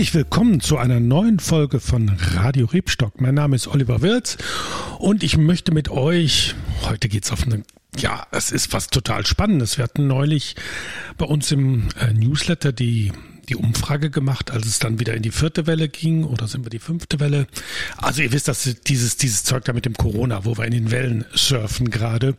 Herzlich willkommen zu einer neuen Folge von Radio Rebstock. Mein Name ist Oliver Wirz und ich möchte mit euch, heute geht's auf eine, ja, es ist was total Spannendes. Wir hatten neulich bei uns im äh, Newsletter die die Umfrage gemacht, als es dann wieder in die vierte Welle ging oder sind wir die fünfte Welle? Also ihr wisst, dass dieses, dieses Zeug da mit dem Corona, wo wir in den Wellen surfen gerade.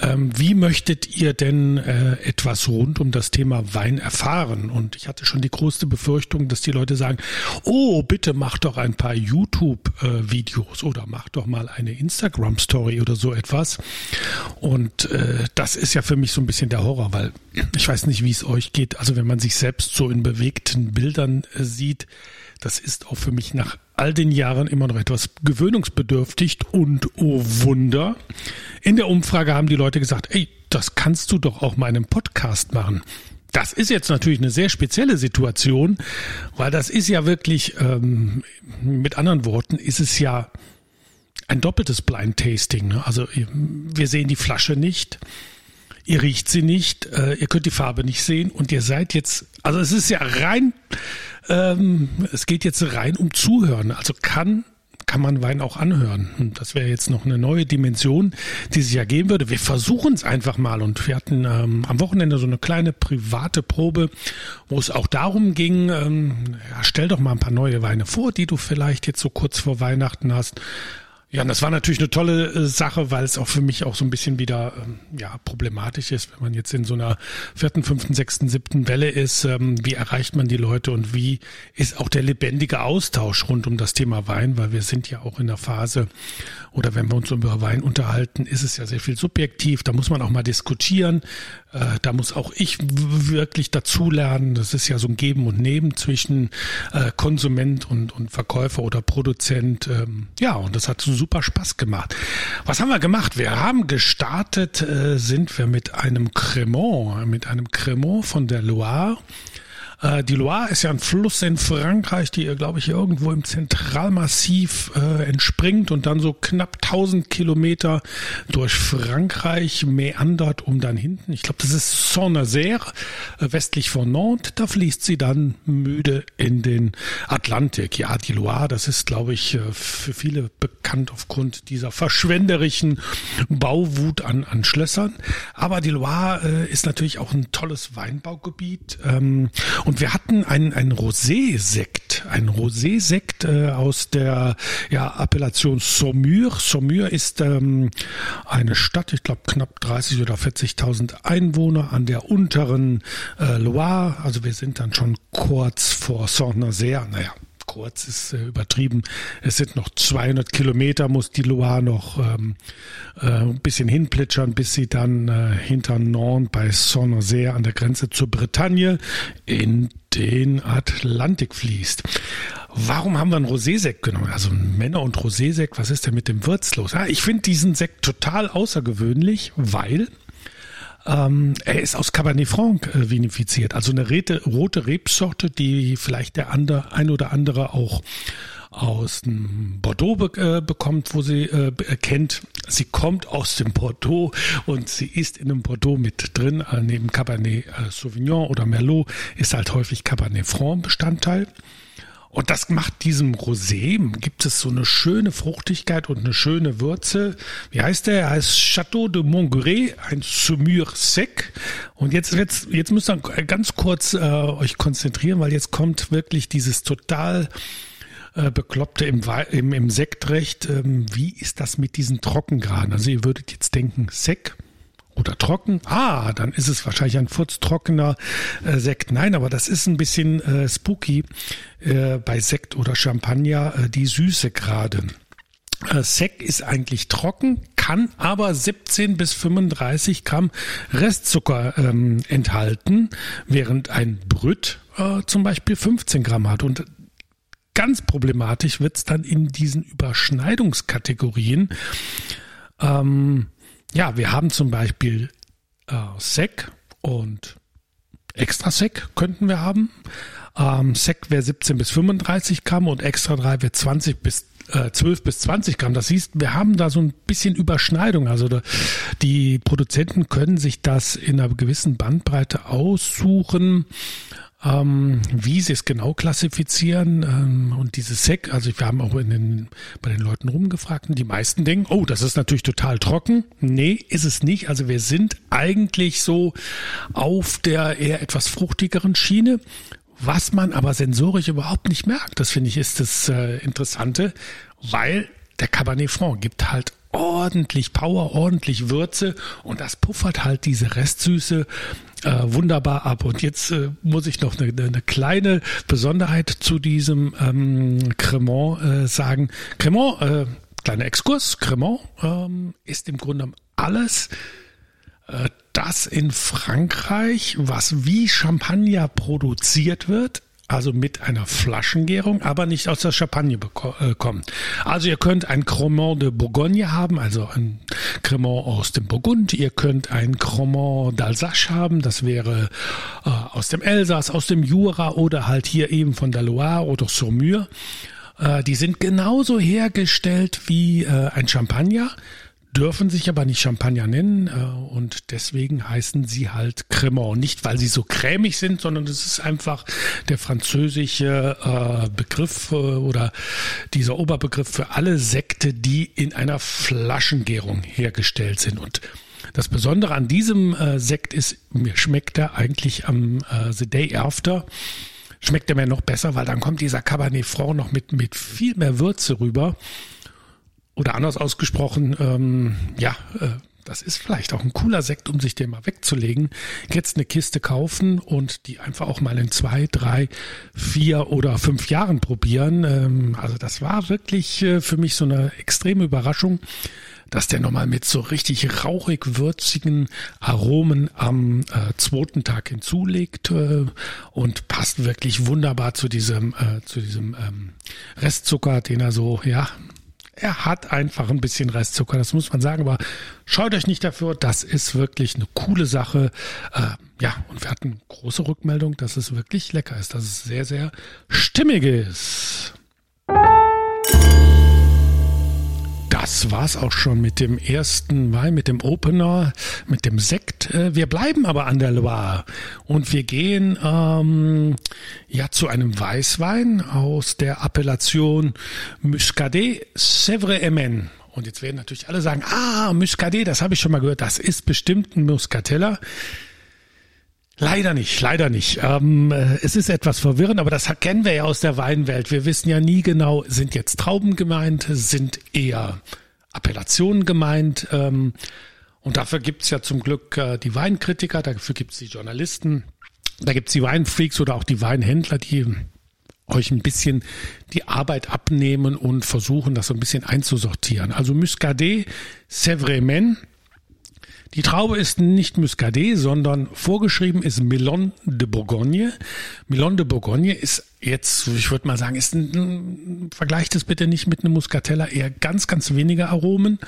Ähm, wie möchtet ihr denn äh, etwas rund um das Thema Wein erfahren? Und ich hatte schon die größte Befürchtung, dass die Leute sagen, oh, bitte mach doch ein paar YouTube-Videos oder mach doch mal eine Instagram-Story oder so etwas. Und äh, das ist ja für mich so ein bisschen der Horror, weil ich weiß nicht, wie es euch geht. Also wenn man sich selbst so in bewegten Bildern äh, sieht, das ist auch für mich nach all den Jahren immer noch etwas gewöhnungsbedürftig und oh Wunder. In der Umfrage haben die Leute gesagt, ey, das kannst du doch auch mal in einem Podcast machen. Das ist jetzt natürlich eine sehr spezielle Situation, weil das ist ja wirklich, ähm, mit anderen Worten, ist es ja ein doppeltes Blind Tasting. Ne? Also wir sehen die Flasche nicht, ihr riecht sie nicht, äh, ihr könnt die Farbe nicht sehen und ihr seid jetzt, also es ist ja rein ähm, es geht jetzt rein um Zuhören. Also kann kann man Wein auch anhören. Und das wäre jetzt noch eine neue Dimension, die sich ergeben würde. Wir versuchen es einfach mal. Und wir hatten ähm, am Wochenende so eine kleine private Probe, wo es auch darum ging, ähm, ja, stell doch mal ein paar neue Weine vor, die du vielleicht jetzt so kurz vor Weihnachten hast. Ja, und das war natürlich eine tolle äh, Sache, weil es auch für mich auch so ein bisschen wieder ähm, ja problematisch ist, wenn man jetzt in so einer vierten, fünften, sechsten, siebten Welle ist. Ähm, wie erreicht man die Leute und wie ist auch der lebendige Austausch rund um das Thema Wein, weil wir sind ja auch in der Phase oder wenn wir uns über Wein unterhalten, ist es ja sehr viel subjektiv. Da muss man auch mal diskutieren. Äh, da muss auch ich wirklich dazulernen. Das ist ja so ein Geben und Nehmen zwischen äh, Konsument und, und Verkäufer oder Produzent. Ähm, ja, und das hat so super Spaß gemacht. Was haben wir gemacht? Wir haben gestartet, äh, sind wir mit einem Cremant, mit einem Cremant von der Loire. Äh, die Loire ist ja ein Fluss in Frankreich, die, glaube ich, irgendwo im Zentralmassiv äh, entspringt und dann so knapp 1000 Kilometer durch Frankreich meandert, um dann hinten, ich glaube, das ist Saint-Nazaire, äh, westlich von Nantes, da fließt sie dann müde in den Atlantik. Ja, die Loire, das ist, glaube ich, äh, für viele bekannt aufgrund dieser verschwenderischen Bauwut an, an Schlössern. Aber die Loire äh, ist natürlich auch ein tolles Weinbaugebiet. Ähm, und wir hatten einen, einen Rosé-Sekt, einen Rosé-Sekt äh, aus der ja, Appellation Saumur. Saumur ist ähm, eine Stadt, ich glaube knapp 30 oder 40.000 Einwohner an der unteren äh, Loire. Also wir sind dann schon kurz vor Saint-Nazaire. Naja, kurz ist äh, übertrieben. Es sind noch 200 Kilometer, muss die Loire noch ähm, äh, ein bisschen hinplätschern, bis sie dann äh, hinter Nantes bei Saint-Nazaire an der Grenze zur Bretagne in den Atlantik fließt. Warum haben wir einen Rosé-Sekt genommen? Also Männer- und Rosé-Sekt, was ist denn mit dem Würz los? Ja, ich finde diesen Sekt total außergewöhnlich, weil ähm, er ist aus Cabernet Franc äh, vinifiziert, also eine Rete, rote Rebsorte, die vielleicht der andere, ein oder andere auch aus dem Bordeaux be äh, bekommt, wo sie äh, kennt. Sie kommt aus dem Bordeaux und sie ist in einem Bordeaux mit drin. Äh, neben Cabernet äh, Sauvignon oder Merlot ist halt häufig Cabernet Franc Bestandteil. Und das macht diesem Rosé, gibt es so eine schöne Fruchtigkeit und eine schöne Würze. Wie heißt der? Er heißt Chateau de Montgré, ein Saumur Sec. Und jetzt, jetzt, jetzt müsst ihr ganz kurz äh, euch konzentrieren, weil jetzt kommt wirklich dieses total äh, Bekloppte im, im, im Sektrecht. Ähm, wie ist das mit diesen Trockengraden? Also ihr würdet jetzt denken, Sek, oder trocken. Ah, dann ist es wahrscheinlich ein furztrockener äh, Sekt. Nein, aber das ist ein bisschen äh, spooky äh, bei Sekt oder Champagner, äh, die Süße gerade. Äh, Sekt ist eigentlich trocken, kann aber 17 bis 35 Gramm Restzucker ähm, enthalten, während ein Brüt äh, zum Beispiel 15 Gramm hat. Und ganz problematisch wird's dann in diesen Überschneidungskategorien. Ähm, ja, wir haben zum Beispiel äh, Sec und Extra Sec könnten wir haben. Ähm, Sec wäre 17 bis 35 Gramm und Extra 3 wäre 20 bis äh, 12 bis 20 Gramm. Das heißt, wir haben da so ein bisschen Überschneidung. Also da, die Produzenten können sich das in einer gewissen Bandbreite aussuchen. Ähm, wie sie es genau klassifizieren ähm, und dieses Sek, also wir haben auch in den, bei den Leuten rumgefragt und die meisten denken, oh, das ist natürlich total trocken. Nee, ist es nicht. Also wir sind eigentlich so auf der eher etwas fruchtigeren Schiene. Was man aber sensorisch überhaupt nicht merkt, das finde ich ist das äh, Interessante, weil der Cabernet Franc gibt halt ordentlich Power, ordentlich Würze und das puffert halt diese Restsüße äh, wunderbar ab. Und jetzt äh, muss ich noch eine, eine kleine Besonderheit zu diesem ähm, Cremant äh, sagen. Cremant, äh, kleiner Exkurs, Cremant ähm, ist im Grunde alles äh, das in Frankreich, was wie Champagner produziert wird, also mit einer Flaschengärung, aber nicht aus der Champagne äh, kommt. Also ihr könnt ein Cremant de Bourgogne haben, also ein Cremant aus dem Burgund. Ihr könnt ein Cremant d'Alsace haben, das wäre äh, aus dem Elsass, aus dem Jura oder halt hier eben von der Loire oder Saumur. Äh, die sind genauso hergestellt wie äh, ein Champagner dürfen sich aber nicht Champagner nennen äh, und deswegen heißen sie halt Cremant. Nicht, weil sie so cremig sind, sondern es ist einfach der französische äh, Begriff äh, oder dieser Oberbegriff für alle Sekte, die in einer Flaschengärung hergestellt sind. Und das Besondere an diesem äh, Sekt ist, mir schmeckt er eigentlich am äh, The Day After schmeckt er mir noch besser, weil dann kommt dieser Cabernet Franc noch mit, mit viel mehr Würze rüber. Oder anders ausgesprochen, ähm, ja, äh, das ist vielleicht auch ein cooler Sekt, um sich den mal wegzulegen. Jetzt eine Kiste kaufen und die einfach auch mal in zwei, drei, vier oder fünf Jahren probieren. Ähm, also das war wirklich äh, für mich so eine extreme Überraschung, dass der nochmal mit so richtig rauchig würzigen Aromen am äh, zweiten Tag hinzulegt äh, und passt wirklich wunderbar zu diesem, äh, zu diesem ähm, Restzucker, den er so, ja, er hat einfach ein bisschen Restzucker, das muss man sagen, aber schaut euch nicht dafür, das ist wirklich eine coole Sache. Äh, ja, und wir hatten große Rückmeldung, dass es wirklich lecker ist, dass es sehr, sehr stimmig ist das war's auch schon mit dem ersten Wein, mit dem Opener, mit dem Sekt. Äh, wir bleiben aber an der Loire und wir gehen ähm, ja zu einem Weißwein aus der Appellation Muscadet Sèvres Emen. Und jetzt werden natürlich alle sagen, ah, Muscadet, das habe ich schon mal gehört, das ist bestimmt ein Muscatella. Leider nicht, leider nicht. Ähm, äh, es ist etwas verwirrend, aber das kennen wir ja aus der Weinwelt. Wir wissen ja nie genau, sind jetzt Trauben gemeint, sind eher Appellationen gemeint. Ähm, und dafür gibt's ja zum Glück äh, die Weinkritiker, dafür gibt's die Journalisten, da gibt's die Weinfreaks oder auch die Weinhändler, die euch ein bisschen die Arbeit abnehmen und versuchen, das so ein bisschen einzusortieren. Also Muscadet, Sevremen, die Traube ist nicht Muscadet, sondern vorgeschrieben ist Melon de Bourgogne. Melon de Bourgogne ist jetzt, ich würde mal sagen, ist ein, vergleicht es bitte nicht mit einem Muscatella, eher ganz, ganz wenige Aromen.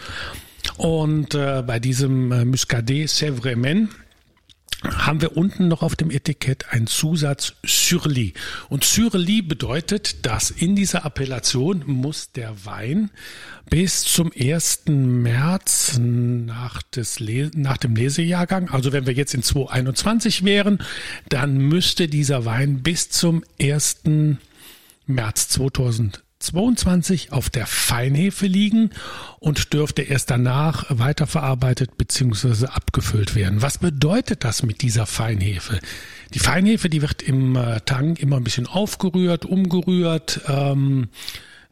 Und äh, bei diesem äh, Muscadet Sèvres haben wir unten noch auf dem Etikett einen Zusatz Surly. Und Surly bedeutet, dass in dieser Appellation muss der Wein bis zum 1. März nach, des nach dem Lesejahrgang, also wenn wir jetzt in 2021 wären, dann müsste dieser Wein bis zum 1. März 2000 22 auf der Feinhefe liegen und dürfte erst danach weiterverarbeitet bzw. abgefüllt werden. Was bedeutet das mit dieser Feinhefe? Die Feinhefe, die wird im äh, Tank immer ein bisschen aufgerührt, umgerührt. Ähm,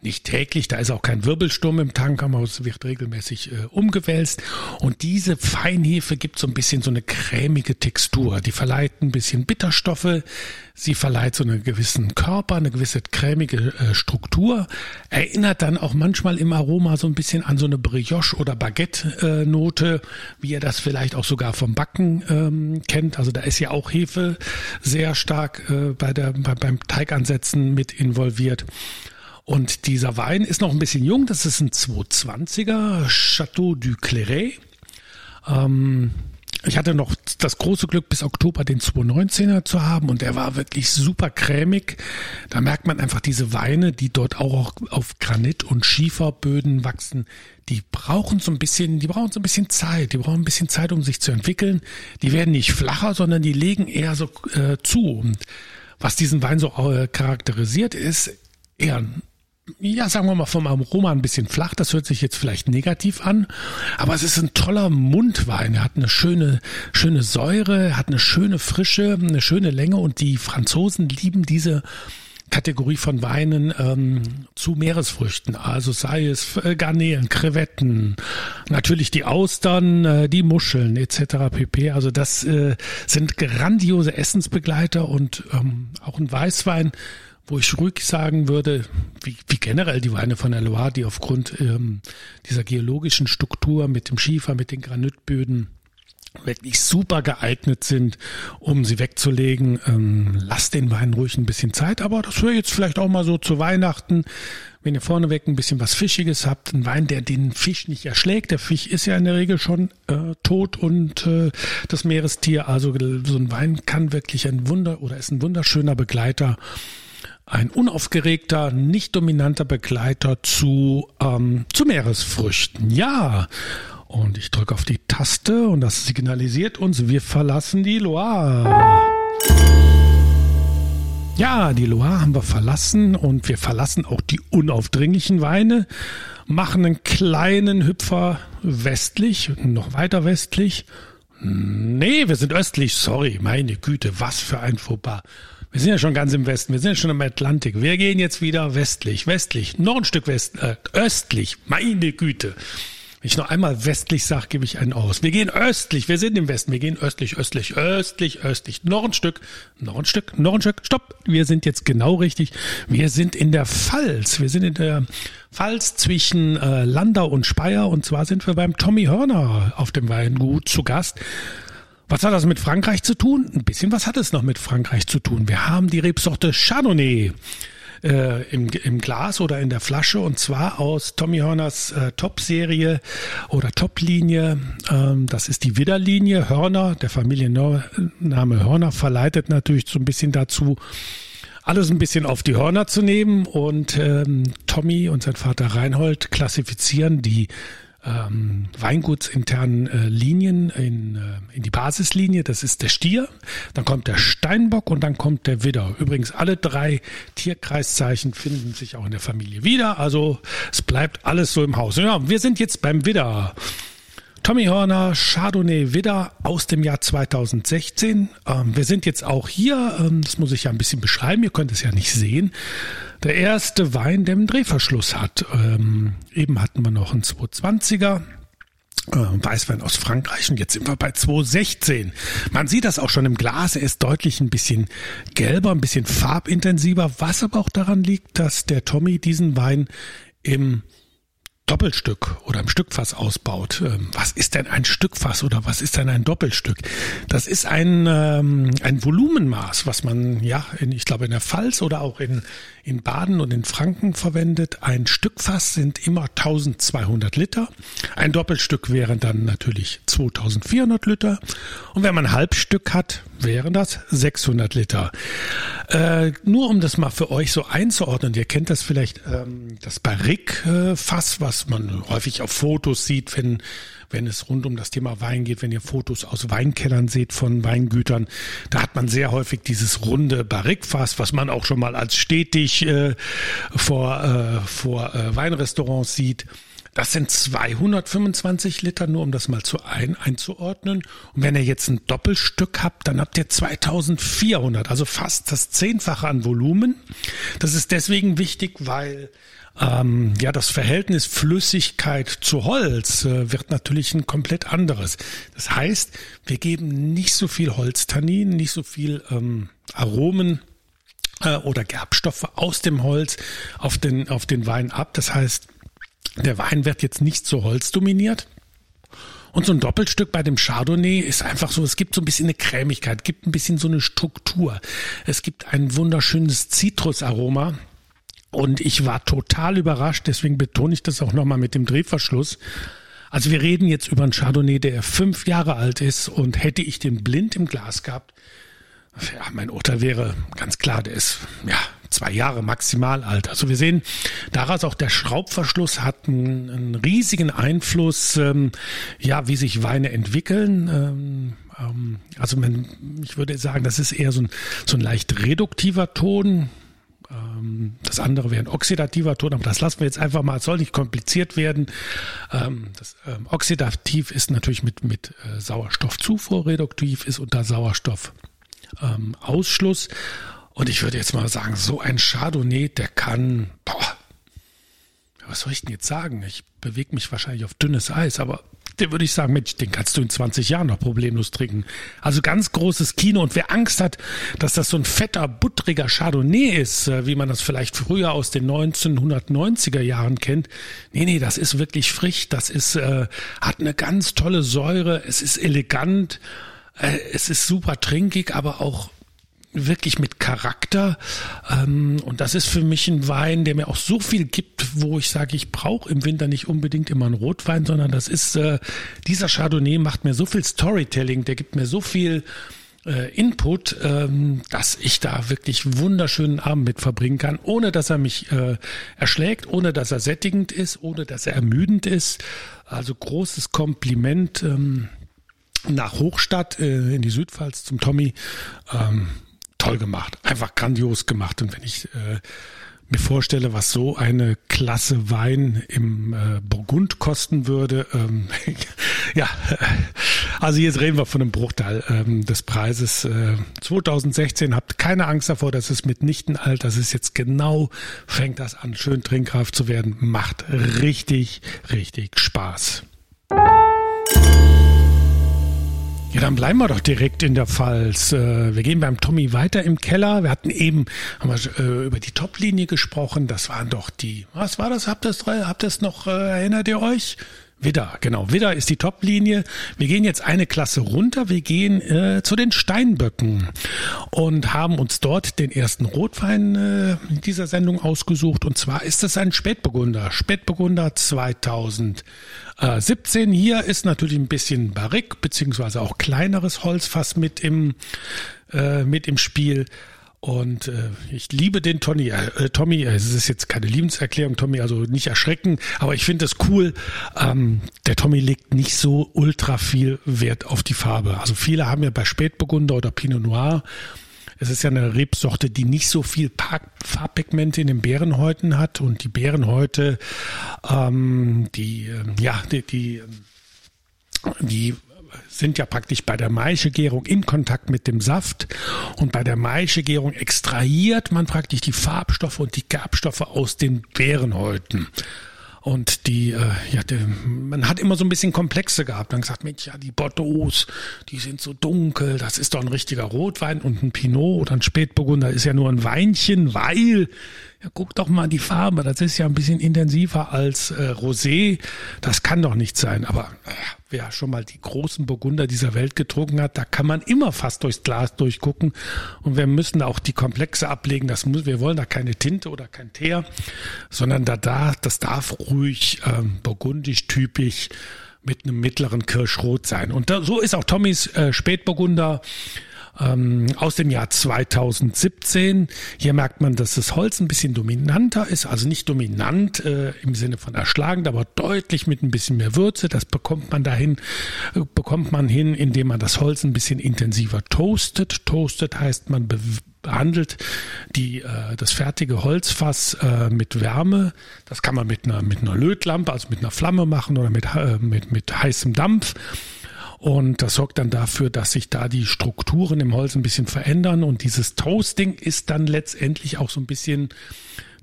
nicht täglich, da ist auch kein Wirbelsturm im Tank, aber es wird regelmäßig äh, umgewälzt. Und diese Feinhefe gibt so ein bisschen so eine cremige Textur. Die verleiht ein bisschen Bitterstoffe, sie verleiht so einen gewissen Körper, eine gewisse cremige äh, Struktur, erinnert dann auch manchmal im Aroma so ein bisschen an so eine Brioche- oder Baguette-Note, wie ihr das vielleicht auch sogar vom Backen ähm, kennt. Also da ist ja auch Hefe sehr stark äh, bei der, bei, beim Teigansetzen mit involviert. Und dieser Wein ist noch ein bisschen jung, das ist ein 220er Chateau du Clairet. Ähm, ich hatte noch das große Glück, bis Oktober den 219er zu haben und der war wirklich super cremig. Da merkt man einfach diese Weine, die dort auch auf Granit- und Schieferböden wachsen, die brauchen so ein bisschen, die brauchen so ein bisschen Zeit, die brauchen ein bisschen Zeit, um sich zu entwickeln. Die werden nicht flacher, sondern die legen eher so äh, zu. Und was diesen Wein so äh, charakterisiert, ist eher ja, sagen wir mal vom Aroma ein bisschen flach. Das hört sich jetzt vielleicht negativ an, aber es ist ein toller Mundwein. Er hat eine schöne, schöne Säure, hat eine schöne Frische, eine schöne Länge und die Franzosen lieben diese Kategorie von Weinen ähm, zu Meeresfrüchten, also sei es äh, Garnelen, Krevetten, natürlich die Austern, äh, die Muscheln etc. pp. Also das äh, sind grandiose Essensbegleiter und ähm, auch ein Weißwein, wo ich ruhig sagen würde, wie, wie generell die Weine von der Loire, die aufgrund ähm, dieser geologischen Struktur mit dem Schiefer, mit den Granitböden wirklich super geeignet sind, um sie wegzulegen. Ähm, lasst den Wein ruhig ein bisschen Zeit, aber das wäre jetzt vielleicht auch mal so zu Weihnachten, wenn ihr vorneweg ein bisschen was Fischiges habt, ein Wein, der den Fisch nicht erschlägt. Der Fisch ist ja in der Regel schon äh, tot und äh, das Meerestier. Also so ein Wein kann wirklich ein Wunder oder ist ein wunderschöner Begleiter ein unaufgeregter, nicht dominanter Begleiter zu, ähm, zu Meeresfrüchten. Ja, und ich drücke auf die Taste und das signalisiert uns, wir verlassen die Loire. Ja, die Loire haben wir verlassen und wir verlassen auch die unaufdringlichen Weine, machen einen kleinen Hüpfer westlich, noch weiter westlich. Nee, wir sind östlich, sorry, meine Güte, was für ein Fauxpas. Wir sind ja schon ganz im Westen, wir sind ja schon im Atlantik. Wir gehen jetzt wieder westlich, westlich, noch ein Stück west, äh, östlich, meine Güte. Wenn ich noch einmal westlich sage, gebe ich einen aus. Wir gehen östlich, wir sind im Westen, wir gehen östlich, östlich, östlich, östlich. Noch ein Stück, noch ein Stück, noch ein Stück. Stopp, wir sind jetzt genau richtig. Wir sind in der Pfalz. Wir sind in der Pfalz zwischen äh, Landau und Speyer. Und zwar sind wir beim Tommy Hörner auf dem Weingut zu Gast. Was hat das mit Frankreich zu tun? Ein bisschen was hat es noch mit Frankreich zu tun. Wir haben die Rebsorte Chardonnay äh, im, im Glas oder in der Flasche und zwar aus Tommy Hörners äh, Top-Serie oder Top-Linie. Ähm, das ist die Widderlinie. Hörner, der Familienname Hörner verleitet natürlich so ein bisschen dazu, alles ein bisschen auf die Hörner zu nehmen und ähm, Tommy und sein Vater Reinhold klassifizieren die ähm, weingutsinternen äh, Linien in, äh, in die Basislinie. Das ist der Stier, dann kommt der Steinbock und dann kommt der Widder. Übrigens, alle drei Tierkreiszeichen finden sich auch in der Familie wieder. Also es bleibt alles so im Haus. Ja, wir sind jetzt beim Widder. Tommy Horner, Chardonnay Widder aus dem Jahr 2016. Ähm, wir sind jetzt auch hier, ähm, das muss ich ja ein bisschen beschreiben, ihr könnt es ja nicht sehen. Der erste Wein, der einen Drehverschluss hat. Ähm, eben hatten wir noch einen 220er. Äh, Weißwein aus Frankreich und jetzt sind wir bei 216. Man sieht das auch schon im Glas, er ist deutlich ein bisschen gelber, ein bisschen farbintensiver, was aber auch daran liegt, dass der Tommy diesen Wein im Doppelstück oder im Stückfass ausbaut. Ähm, was ist denn ein Stückfass oder was ist denn ein Doppelstück? Das ist ein, ähm, ein Volumenmaß, was man ja, in, ich glaube in der Pfalz oder auch in, in Baden und in Franken verwendet. Ein Stückfass sind immer 1200 Liter. Ein Doppelstück wären dann natürlich 2400 Liter. Und wenn man ein Halbstück hat, wären das 600 Liter. Äh, nur um das mal für euch so einzuordnen, ihr kennt das vielleicht, ähm, das Barrique-Fass, was man häufig auf Fotos sieht, wenn, wenn es rund um das Thema Wein geht, wenn ihr Fotos aus Weinkellern seht von Weingütern, da hat man sehr häufig dieses runde Barrique-Fass, was man auch schon mal als stetig äh, vor, äh, vor äh, Weinrestaurants sieht. Das sind 225 Liter, nur um das mal zu ein, einzuordnen. Und wenn ihr jetzt ein Doppelstück habt, dann habt ihr 2400, also fast das Zehnfache an Volumen. Das ist deswegen wichtig, weil ähm, ja das Verhältnis Flüssigkeit zu Holz äh, wird natürlich ein komplett anderes. Das heißt, wir geben nicht so viel Holztannin, nicht so viel ähm, Aromen äh, oder Gerbstoffe aus dem Holz auf den, auf den Wein ab. Das heißt, der Wein wird jetzt nicht so holzdominiert. Und so ein Doppelstück bei dem Chardonnay ist einfach so, es gibt so ein bisschen eine Cremigkeit, gibt ein bisschen so eine Struktur. Es gibt ein wunderschönes Zitrusaroma. Und ich war total überrascht, deswegen betone ich das auch nochmal mit dem Drehverschluss. Also wir reden jetzt über einen Chardonnay, der fünf Jahre alt ist und hätte ich den blind im Glas gehabt, ja, mein Urteil wäre ganz klar, der ist ja zwei Jahre maximal alt. Also wir sehen daraus auch der Schraubverschluss hat einen, einen riesigen Einfluss, ähm, ja, wie sich Weine entwickeln. Ähm, ähm, also man, ich würde sagen, das ist eher so ein, so ein leicht reduktiver Ton. Ähm, das andere wäre ein oxidativer Ton, aber das lassen wir jetzt einfach mal, es soll nicht kompliziert werden. Ähm, das ähm, Oxidativ ist natürlich mit, mit äh, Sauerstoffzufuhr, reduktiv ist unter Sauerstoffausschluss. Und ich würde jetzt mal sagen, so ein Chardonnay, der kann, boah, was soll ich denn jetzt sagen? Ich bewege mich wahrscheinlich auf dünnes Eis, aber den würde ich sagen, Mensch, den kannst du in 20 Jahren noch problemlos trinken. Also ganz großes Kino. Und wer Angst hat, dass das so ein fetter, buttriger Chardonnay ist, äh, wie man das vielleicht früher aus den 1990er Jahren kennt, nee, nee, das ist wirklich frisch. Das ist, äh, hat eine ganz tolle Säure. Es ist elegant. Äh, es ist super trinkig, aber auch wirklich mit Charakter. Ähm, und das ist für mich ein Wein, der mir auch so viel gibt, wo ich sage, ich brauche im Winter nicht unbedingt immer einen Rotwein, sondern das ist, äh, dieser Chardonnay macht mir so viel Storytelling, der gibt mir so viel äh, Input, ähm, dass ich da wirklich wunderschönen Abend mit verbringen kann, ohne dass er mich äh, erschlägt, ohne dass er sättigend ist, ohne dass er ermüdend ist. Also großes Kompliment ähm, nach Hochstadt äh, in die Südpfalz zum Tommy. Ähm, toll gemacht, einfach grandios gemacht. Und wenn ich äh, mir vorstelle, was so eine Klasse Wein im äh, Burgund kosten würde, ähm, ja, also jetzt reden wir von einem Bruchteil ähm, des Preises. Äh, 2016 habt keine Angst davor, das ist mitnichten alt, das ist jetzt genau, fängt das an, schön trinkreif zu werden, macht richtig, richtig Spaß. Ja, dann bleiben wir doch direkt in der Pfalz. Äh, wir gehen beim Tommy weiter im Keller. Wir hatten eben haben wir, äh, über die Toplinie gesprochen. Das waren doch die. Was war das? Habt ihr es habt ihr's noch? Äh, erinnert ihr euch? Widder, genau. Widder ist die Top-Linie. Wir gehen jetzt eine Klasse runter. Wir gehen äh, zu den Steinböcken und haben uns dort den ersten Rotwein äh, dieser Sendung ausgesucht. Und zwar ist es ein Spätburgunder. Spätburgunder 2017. Hier ist natürlich ein bisschen Barrique beziehungsweise auch kleineres Holzfass mit im, äh, mit im Spiel. Und äh, ich liebe den Tony, äh, Tommy. Es ist jetzt keine Liebenserklärung, Tommy, also nicht erschrecken. Aber ich finde es cool. Ähm, der Tommy legt nicht so ultra viel Wert auf die Farbe. Also viele haben ja bei Spätburgunder oder Pinot Noir es ist ja eine Rebsorte, die nicht so viel Farbpigmente in den Beerenhäuten hat und die Beerenhäute, ähm, die, äh, ja, die, die, die sind ja praktisch bei der Maischegärung in Kontakt mit dem Saft und bei der Maischegärung extrahiert man praktisch die Farbstoffe und die Gerbstoffe aus den Beerenhäuten. Und die, äh, ja, die, man hat immer so ein bisschen Komplexe gehabt. Dann gesagt, Mensch, ja, die Bordeaux, die sind so dunkel, das ist doch ein richtiger Rotwein und ein Pinot oder ein Spätburgunder ist ja nur ein Weinchen, weil ja, guck doch mal die Farbe, das ist ja ein bisschen intensiver als äh, Rosé. Das kann doch nicht sein. Aber äh, wer schon mal die großen Burgunder dieser Welt getrunken hat, da kann man immer fast durchs Glas durchgucken. Und wir müssen auch die Komplexe ablegen. Das muss, wir wollen da keine Tinte oder kein Teer, sondern da, da das darf ruhig ähm, burgundisch typisch mit einem mittleren Kirschrot sein. Und da, so ist auch Tommys äh, Spätburgunder ähm, aus dem Jahr 2017. Hier merkt man, dass das Holz ein bisschen dominanter ist, also nicht dominant äh, im Sinne von erschlagend, aber deutlich mit ein bisschen mehr Würze. Das bekommt man dahin, äh, bekommt man hin, indem man das Holz ein bisschen intensiver toastet. Toastet heißt, man behandelt die äh, das fertige Holzfass äh, mit Wärme. Das kann man mit einer mit einer Lötlampe, also mit einer Flamme machen oder mit äh, mit mit heißem Dampf. Und das sorgt dann dafür, dass sich da die Strukturen im Holz ein bisschen verändern. Und dieses Toasting ist dann letztendlich auch so ein bisschen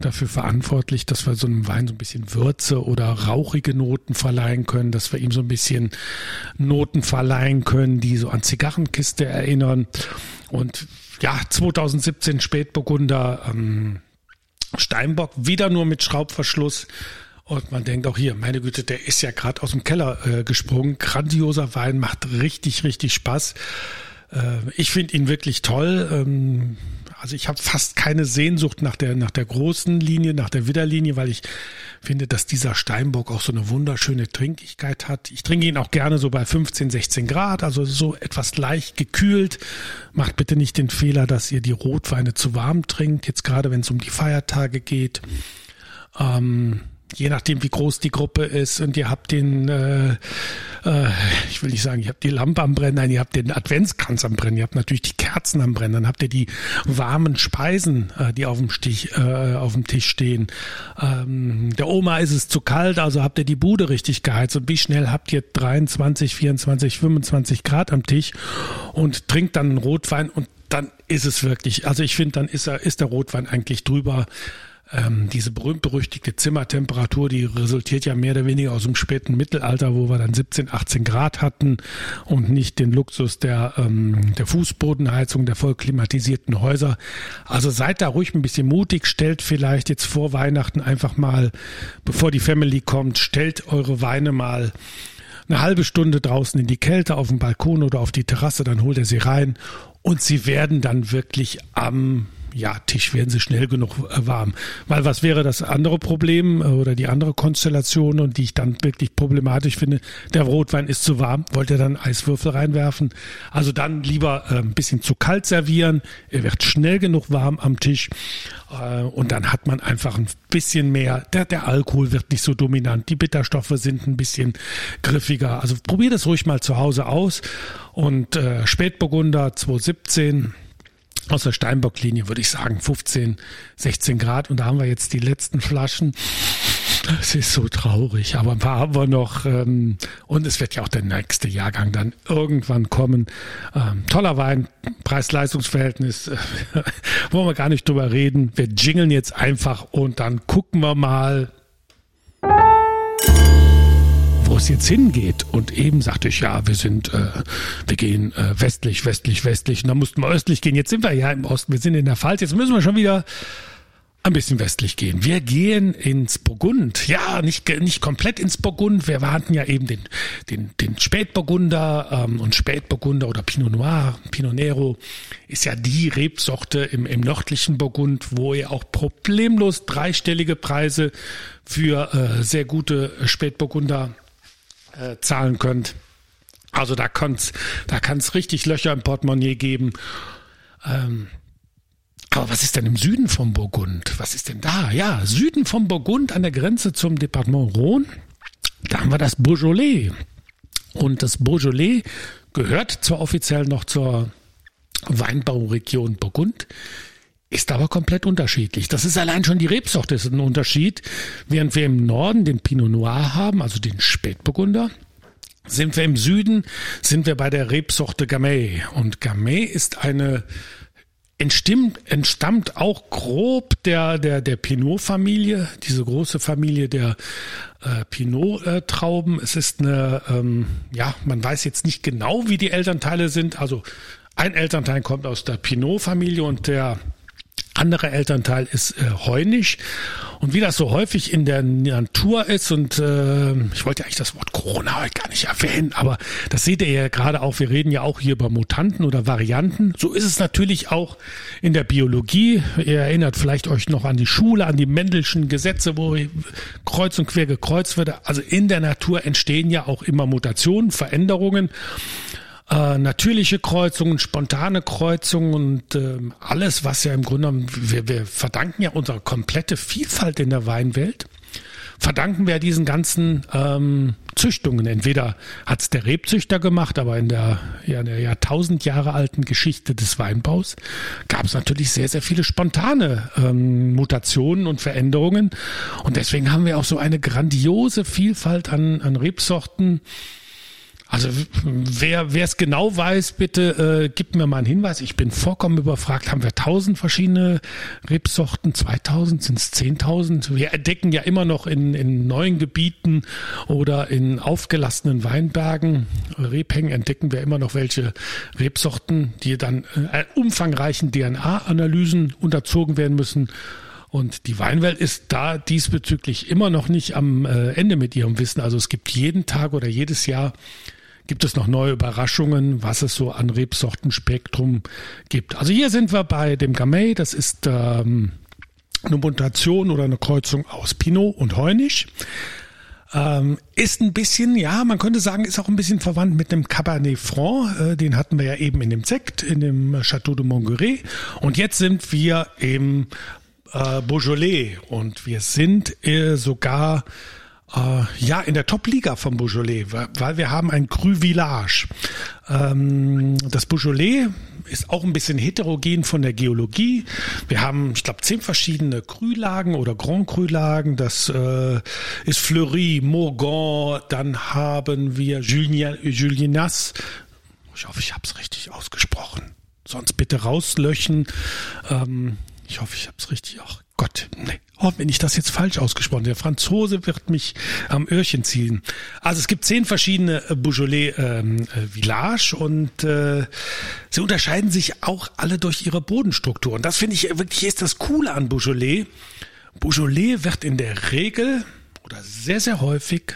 dafür verantwortlich, dass wir so einem Wein so ein bisschen Würze oder rauchige Noten verleihen können, dass wir ihm so ein bisschen Noten verleihen können, die so an Zigarrenkiste erinnern. Und ja, 2017 Spätburgunder ähm, Steinbock wieder nur mit Schraubverschluss und man denkt auch hier, meine Güte, der ist ja gerade aus dem Keller äh, gesprungen. Grandioser Wein, macht richtig, richtig Spaß. Äh, ich finde ihn wirklich toll. Ähm, also ich habe fast keine Sehnsucht nach der, nach der großen Linie, nach der Widderlinie, weil ich finde, dass dieser Steinbock auch so eine wunderschöne Trinkigkeit hat. Ich trinke ihn auch gerne so bei 15, 16 Grad, also so etwas leicht gekühlt. Macht bitte nicht den Fehler, dass ihr die Rotweine zu warm trinkt, jetzt gerade wenn es um die Feiertage geht. Ähm, je nachdem, wie groß die Gruppe ist und ihr habt den, äh, äh, ich will nicht sagen, ihr habt die Lampe am Brennen, nein, ihr habt den Adventskranz am Brennen, ihr habt natürlich die Kerzen am Brennen, dann habt ihr die warmen Speisen, äh, die auf dem, Stich, äh, auf dem Tisch stehen. Ähm, der Oma ist es zu kalt, also habt ihr die Bude richtig geheizt und wie schnell habt ihr 23, 24, 25 Grad am Tisch und trinkt dann einen Rotwein und dann ist es wirklich, also ich finde, dann ist er, ist der Rotwein eigentlich drüber ähm, diese berühmt-berüchtigte Zimmertemperatur, die resultiert ja mehr oder weniger aus dem späten Mittelalter, wo wir dann 17, 18 Grad hatten und nicht den Luxus der, ähm, der Fußbodenheizung, der voll klimatisierten Häuser. Also seid da ruhig ein bisschen mutig, stellt vielleicht jetzt vor Weihnachten einfach mal, bevor die Family kommt, stellt eure Weine mal eine halbe Stunde draußen in die Kälte auf dem Balkon oder auf die Terrasse, dann holt er sie rein und sie werden dann wirklich am ja, Tisch werden sie schnell genug äh, warm. Weil was wäre das andere Problem äh, oder die andere Konstellation und die ich dann wirklich problematisch finde? Der Rotwein ist zu warm, wollt ihr dann Eiswürfel reinwerfen? Also dann lieber äh, ein bisschen zu kalt servieren. Er wird schnell genug warm am Tisch und dann hat man einfach ein bisschen mehr. Der, der Alkohol wird nicht so dominant. Die Bitterstoffe sind ein bisschen griffiger. Also probiert es ruhig mal zu Hause aus. Und äh, Spätburgunder 2017 aus der Steinbocklinie würde ich sagen 15, 16 Grad und da haben wir jetzt die letzten Flaschen. Es ist so traurig, aber ein paar haben wir noch ähm, und es wird ja auch der nächste Jahrgang dann irgendwann kommen. Ähm, toller Wein, Preis-Leistungs-Verhältnis, äh, wollen wir gar nicht drüber reden. Wir jingeln jetzt einfach und dann gucken wir mal, es jetzt hingeht. Und eben sagte ich, ja, wir sind, äh, wir gehen äh, westlich, westlich, westlich. Und dann mussten wir östlich gehen. Jetzt sind wir ja im Osten, wir sind in der Pfalz. Jetzt müssen wir schon wieder ein bisschen westlich gehen. Wir gehen ins Burgund. Ja, nicht, nicht komplett ins Burgund. Wir hatten ja eben den, den, den Spätburgunder ähm, und Spätburgunder oder Pinot Noir, Pinot Nero ist ja die Rebsorte im, im nördlichen Burgund, wo ihr auch problemlos dreistellige Preise für äh, sehr gute Spätburgunder äh, zahlen könnt. Also da kann's, da kann's richtig Löcher im Portemonnaie geben. Ähm, aber was ist denn im Süden vom Burgund? Was ist denn da? Ja, Süden vom Burgund an der Grenze zum Departement Rhône. Da haben wir das Beaujolais. Und das Beaujolais gehört zwar offiziell noch zur Weinbauregion Burgund, ist aber komplett unterschiedlich. Das ist allein schon die Rebsorte ist ein Unterschied. Während wir im Norden den Pinot Noir haben, also den Spätburgunder, sind wir im Süden, sind wir bei der Rebsorte Gamay. Und Gamay ist eine entstimmt, entstammt auch grob der, der, der Pinot-Familie, diese große Familie der äh, Pinot-Trauben. Es ist eine, ähm, ja, man weiß jetzt nicht genau, wie die Elternteile sind. Also ein Elternteil kommt aus der Pinot-Familie und der andere Elternteil ist äh, heunisch. Und wie das so häufig in der Natur ist, und äh, ich wollte ja eigentlich das Wort Corona heute gar nicht erwähnen, aber das seht ihr ja gerade auch, wir reden ja auch hier über Mutanten oder Varianten. So ist es natürlich auch in der Biologie. Ihr erinnert vielleicht euch noch an die Schule, an die Mendelschen Gesetze, wo kreuz und quer gekreuzt wird. Also in der Natur entstehen ja auch immer Mutationen, Veränderungen äh, natürliche Kreuzungen, spontane Kreuzungen und äh, alles, was ja im Grunde genommen, wir, wir verdanken ja unsere komplette Vielfalt in der Weinwelt, verdanken wir diesen ganzen ähm, Züchtungen. Entweder hat es der Rebzüchter gemacht, aber in der, ja, in der Jahrtausend Jahre alten Geschichte des Weinbaus gab es natürlich sehr, sehr viele spontane ähm, Mutationen und Veränderungen. Und deswegen haben wir auch so eine grandiose Vielfalt an, an Rebsorten, also wer wer es genau weiß, bitte äh, gibt mir mal einen Hinweis. Ich bin vollkommen überfragt. Haben wir tausend verschiedene Rebsorten? 2000? Sind es 10.000? Wir entdecken ja immer noch in, in neuen Gebieten oder in aufgelassenen Weinbergen, Rebhängen entdecken wir immer noch welche Rebsorten, die dann äh, umfangreichen DNA-Analysen unterzogen werden müssen. Und die Weinwelt ist da diesbezüglich immer noch nicht am äh, Ende mit ihrem Wissen. Also es gibt jeden Tag oder jedes Jahr gibt es noch neue Überraschungen, was es so an Rebsortenspektrum gibt. Also hier sind wir bei dem Gamay, das ist ähm, eine Mutation oder eine Kreuzung aus Pinot und Heunisch. Ähm, ist ein bisschen, ja, man könnte sagen, ist auch ein bisschen verwandt mit dem Cabernet Franc. Äh, den hatten wir ja eben in dem Sekt, in dem Château de Montgueret. Und jetzt sind wir im äh, Beaujolais und wir sind äh, sogar äh, ja, in der Top-Liga vom Beaujolais, weil wir haben ein Cru Village. Ähm, das Beaujolais ist auch ein bisschen heterogen von der Geologie. Wir haben, ich glaube, zehn verschiedene Krülagen oder Grand Krülagen. Das äh, ist Fleury, Morgon, dann haben wir Julien, Julinas. Ich hoffe, ich habe es richtig ausgesprochen. Sonst bitte rauslöchen. Ähm, ich hoffe, ich habe es richtig auch. Gott, nee. Oh, wenn ich das jetzt falsch ausgesprochen Der Franzose wird mich am Öhrchen ziehen. Also es gibt zehn verschiedene äh, Beaujolais ähm, äh, Village und äh, sie unterscheiden sich auch alle durch ihre Bodenstruktur. Und das finde ich wirklich ist das Coole an Beaujolais. Beaujolais wird in der Regel oder sehr, sehr häufig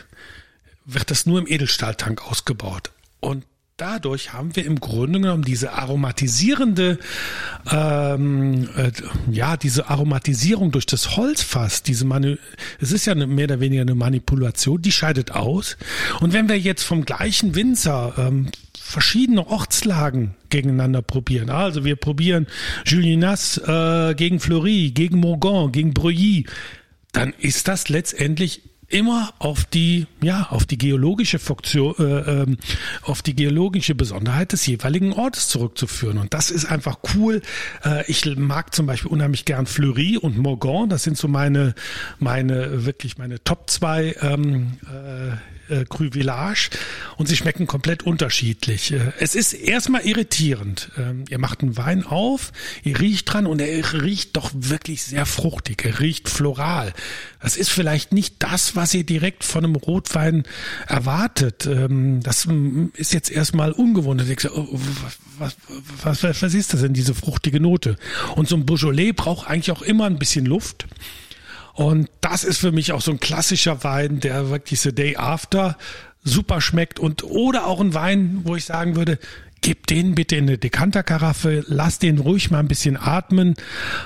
wird das nur im Edelstahltank ausgebaut. Und dadurch haben wir im Grunde genommen diese aromatisierende, ähm, äh, ja, diese Aromatisierung durch das Holzfass, diese Manu es ist ja eine, mehr oder weniger eine Manipulation, die scheidet aus. Und wenn wir jetzt vom gleichen Winzer ähm, verschiedene Ortslagen gegeneinander probieren. Also wir probieren Julinas äh, gegen Fleury, gegen Morgon, gegen Breuilly, dann ist das letztendlich immer auf die ja auf die geologische Funktion äh, ähm, auf die geologische Besonderheit des jeweiligen Ortes zurückzuführen. Und das ist einfach cool. Äh, ich mag zum Beispiel unheimlich gern Fleury und Morgon das sind so meine meine wirklich meine Top zwei ähm, äh, äh, Cru Village und sie schmecken komplett unterschiedlich. Äh, es ist erstmal irritierend. Ähm, ihr macht einen Wein auf, ihr riecht dran und er riecht doch wirklich sehr fruchtig. Er riecht floral. Das ist vielleicht nicht das, was ihr direkt von einem Rotwein erwartet. Ähm, das ist jetzt erstmal ungewohnt. Oh, was, was, was, was ist das denn, diese fruchtige Note? Und so ein Beaujolais braucht eigentlich auch immer ein bisschen Luft. Und das ist für mich auch so ein klassischer Wein, der wirklich The Day After super schmeckt. Und oder auch ein Wein, wo ich sagen würde, gib den bitte in eine Dekanterkaraffe, lass den ruhig mal ein bisschen atmen,